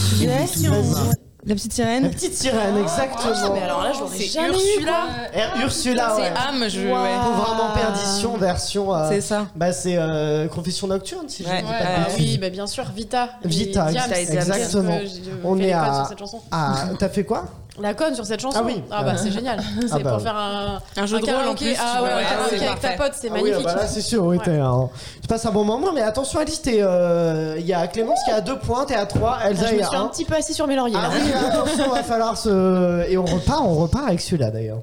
La petite La sirène. petite sirène, exactement. Mais alors là, j'aurais C'est jamais eu, Ursula. quoi. Er- Ursula, C'est ouais. âme, je. Wow. ouais. Pauvrement perdition, version. euh, C'est ça. Bah c'est euh, Confession nocturne, si je Ouais. ne dis pas Ah de oui, bah bien sûr, Vita. Vita, Et ex- c'est- exactement. je- je- On est à-. Ah, t'as fait quoi? La conne sur cette chanson. Ah oui. Ah bah c'est génial. C'est Ah bah pour oui. faire un, Un jeu de rôle en karaoké. plus. Ah ouais, un karaoké c'est avec ta pote, c'est Ah oui, magnifique. ah bah là c'est sûr, oui, Ouais. un- tu passes un bon moment, mais attention Alice, t'es, euh, il y a Clémence qui a deux points, t'es à trois, Ah, Elsa je me est suis à un un. petit peu assis sur mes lauriers Ah là. oui, attention, va falloir se... Et on repart, on repart avec celui-là d'ailleurs.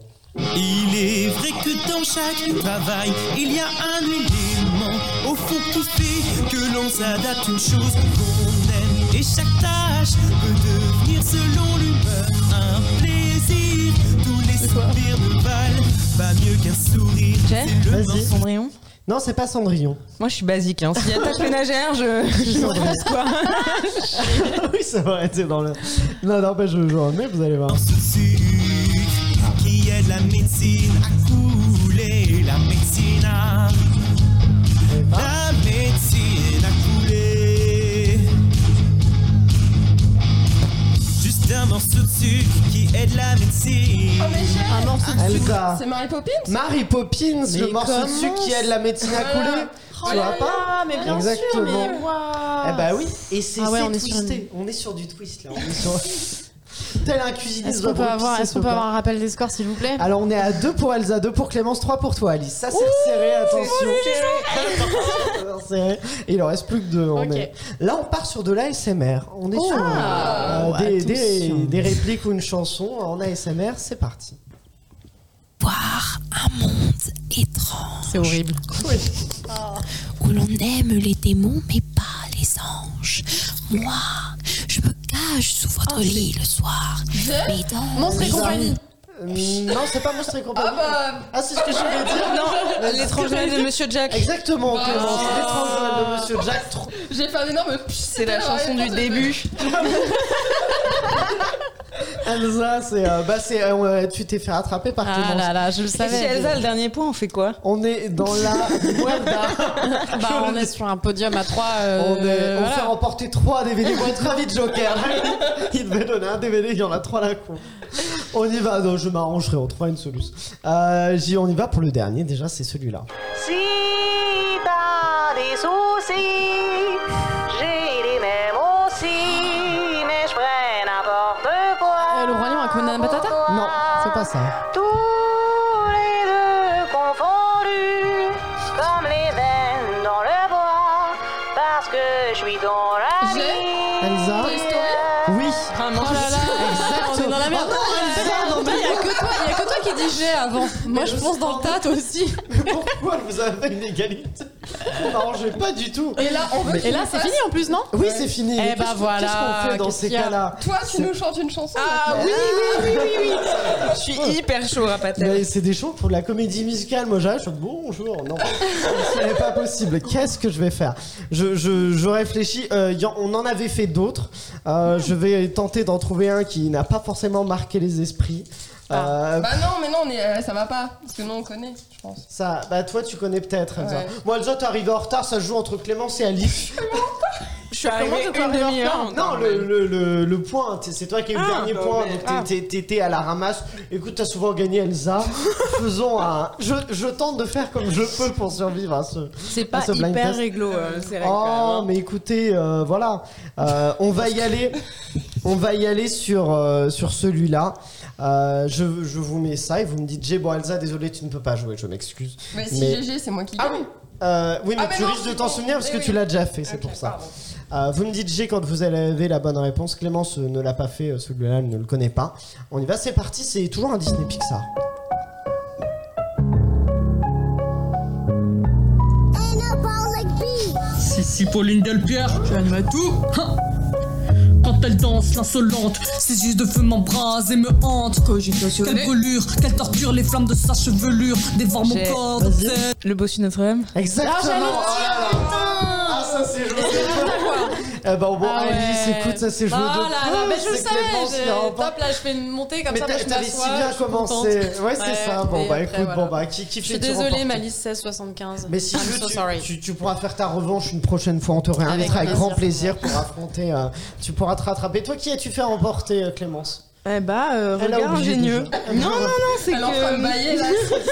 Il est vrai que dans chaque travail, il y a un élément au fond qui fait que l'on s'adapte une chose qu'on aime. Et chaque tâche peut selon l'humeur un plaisir. Tous les sourires ne valent pas mieux qu'un sourire. C'est le Vas-y. Cendrillon. Non, c'est pas Cendrillon. Moi, je suis basique. Hein. S'il y a tâche ménagère, je, je me rase, quoi. oui, ça va être dans le... Non, non, bah je, je remets, vous allez voir. qui aide la médecine à couler. La médecine à. Juste un morceau de sucre qui aide la médecine. Oh, mais j'ai- Un morceau de sucre. Elsa. C'est Mary Poppins Mary Poppins, Mais le morceau de comment sucre qui aide la médecine à Voilà. couler. Oh tu là vois pas là, mais bien Exactement. sûr, mais waouh. Eh bah oui, et c'est Ah ouais, c'est on est sur twisté. On est sur du twist là. On est sur... Tel un cuisinier Est-ce qu'on peut avoir, repousser est-ce qu'on ce peut avoir un rappel des scores s'il vous plaît? Alors on est à 2 pour Elsa, 2 pour Clémence, 3 pour toi Alice. Ça c'est serré, attention. C'est serré. Et il en reste plus que 2. Ok. Est... Là on part sur de l'ASMR. On est sur Ah, euh, des, des, attention. des répliques ou une chanson en ASMR. C'est parti. Voir un monde étrange C'est horrible. où l'on aime les démons mais pas les anges. Moi, je me sous votre lit le soir. Mais dans Monstre et compagnie. Euh, non, c'est pas Monstre et compagnie. Ah bah. Ah, c'est ce que je voulais dire. Non, l'étrange Noël de Monsieur Jack. Exactement, Clémence. Ah. L'étrange Noël de Monsieur Jack. Trop- J'ai fait un énorme C'est la chanson du début. Elsa, c'est. euh, bah, c'est. euh, tu t'es fait rattraper par Ah Clémence. là là, je le Et si savais. Elsa, le dernier point, on fait quoi? On est dans la. Bah, on est sur un podium à 3. on, est- on fait remporter 3 DVD. Moi, très vite, Joker. il devait donner un DVD, il y en a 3 d'un coup. On y va, non, je m'arrangerai, on trouvera une solution. Euh, j'y- on y va pour le dernier, déjà, c'est celui-là. Si t'as des soucis, c'est pas qui avant. Moi je fonce dans le tas toi aussi. pourquoi vous avez une égalité Non, je vais pas du tout. Et là, on veut Et là c'est fini en plus non Oui, c'est fini. Eh Mais bah voilà, Qu'est-ce qu'on fait dans ces cas-là Toi, tu nous chantes une chanson. Ah oui, oui, oui, oui, oui. Je suis hyper chaud. Mais c'est des choses pour de la comédie musicale. Moi, j'arrive, je fais bonjour. Non, ce n'est pas possible. Qu'est-ce que je vais faire? Je, je, je réfléchis. Euh, y en- on en avait fait d'autres. Euh, Je vais tenter d'en trouver un qui n'a pas forcément marqué les esprits. Euh, Bah non, mais non, on est, euh, ça va pas. Parce que nous, on connaît, je pense. ça, bah toi, tu connais peut-être, Elsa. Ouais. Moi, Elsa, t'es arrivé en retard. Ça se joue entre Clémence et Alice. suis arrivée une demi-heure. en Non, retard, le, le, le, le point, c'est toi qui as eu le Ah, dernier bah, point, mais- donc ah. t'es- t'es- t'étais à la ramasse. Écoute, t'as souvent gagné Elsa. Faisons un. Je, je tente de faire comme je peux pour survivre à ce. C'est pas ce blind hyper test. réglo, euh, c'est vrai. Oh, quand même, hein. mais écoutez, euh, voilà, Euh, on va y aller. On va y aller sur, euh, sur celui-là. Euh, je, je vous mets ça et vous me dites J'ai bon Elsa, désolé, tu ne peux pas jouer, je m'excuse. Mais si Mais- GG, c'est moi qui Ah gagne. oui Euh, oui, mais Ah, mais tu non, risques de t'en bon. souvenir parce Eh que oui. tu l'as déjà fait, c'est pour ça. Euh, vous me dites G quand vous avez la bonne réponse. Clémence ne l'a pas fait, celui-là elle ne le connaît pas. On y va, c'est parti, c'est toujours un Disney Pixar. Si, si, Pauline Delpierre. Tu animes tout Quand elle danse, l'insolente, ses yeux de feu m'embrasent et me hantent. Quelle brûlure, quelle torture, les flammes de sa chevelure dévorent mon corps. Le bossu Notre-Dame. Exactement. Ah. Eh ben bon, Ah ouais. Alice, écoute, ça c'est joué Oh de là là, mais je le C'est Clémence savais. qui remporte. Top, là, je fais une montée comme Mais ça, t'a- moi, je t'avais si m'assois, bien je suis commencé. contente. Ouais, c'est ça. Bon, et bah, après, écoute, voilà. bon, bah, qui- qui Je suis fait-tu désolée, remporter Malice 1675. Mais si I'm tu veux, so tu, sorry. tu- tu pourras faire ta revanche une prochaine fois. On te réinvitera avec, Avec grand plaisir. plaisir pour affronter. euh, tu pourras te rattraper. Toi, qui as-tu fait remporter, euh, Clémence? Eh bah, euh, Elle a regard ingénieux. déjà. Non, non, non, c'est de que. bailler, là,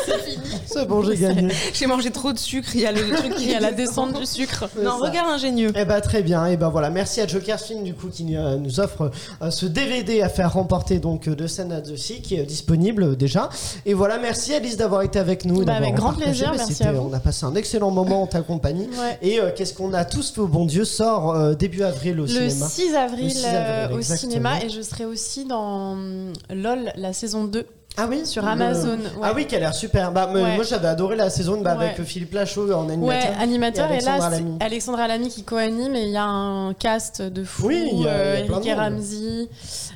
c'est fini. C'est bon, j'ai gagné. J'ai mangé trop de sucre, il y a le truc Il y a la descente du sucre. C'est Non, ça. regard ingénieux. Eh bah très bien, et ben voilà, merci à Joker Film du coup qui euh, nous offre euh, ce DVD à faire remporter donc euh, de Scène at the Sea qui est disponible euh, déjà. Et voilà, merci Alice d'avoir été avec nous. et Bah, d'avoir avec grand partagé. plaisir, Mais merci c'était- à vous. On a passé un excellent moment en ta compagnie. Ouais. Et euh, qu'est-ce qu'on a tous fait au bon Dieu sort euh, début avril au Le cinéma. 6 avril, Le 6 euh, avril, au exactement. cinéma et je serai aussi dans hum, LOL la saison 2 Ah oui sur Le- Amazon. ouais. Ah oui, qui a l'air super. Bah, Ouais. Moi j'avais adoré la saison bah, avec Ouais. Philippe Lachaud en animateur. Ouais, animateur et, Alexandra là c'est Lamy. Alexandra Lamy qui co-anime et il y a un cast de fous Oui, il y a- euh, y a plein et. Ramsey,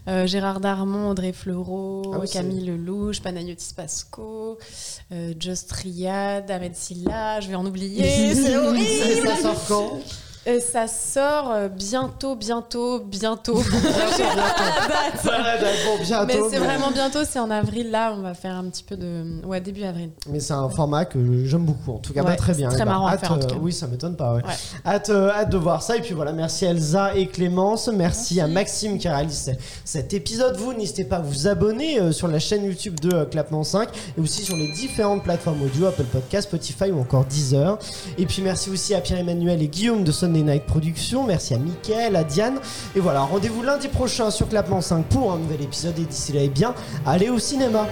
euh, Gérard Darmon, Audrey Fleurot, Ah Camille Lelouch, Panayotis Pasco, euh, Just Ahmed Silla, je vais en oublier, c'est horrible. Et ça sort quand? Euh, ça sort euh, bientôt, bientôt, bientôt. Voilà, bah, bon, bientôt, Mais c'est mais- vraiment bientôt, c'est en avril là, on va faire un petit peu de. Ouais, début avril. Mais c'est un format que j'aime beaucoup en tout cas. Ouais, Bah, très c'est bien. très ben, marrant à faire, en tout euh, cas. Oui, ça m'étonne pas. Ouais. Ouais. Hâte, euh, hâte de voir ça. Et puis voilà, merci Elsa et Clémence. Merci, à Maxime qui a réalisé cet épisode. Vous, n'hésitez pas à vous abonner euh, sur la chaîne YouTube de Clapement 5 et aussi sur les différentes plateformes audio, Apple Podcast, Spotify ou encore Deezer. Et puis merci aussi à Pierre-Emmanuel et Guillaume de Sunday Productions. Merci à Mickaël, à Diane. Et voilà, rendez-vous lundi prochain sur Clapement 5 pour un nouvel épisode. Et d'ici là, eh bien, allez au cinéma.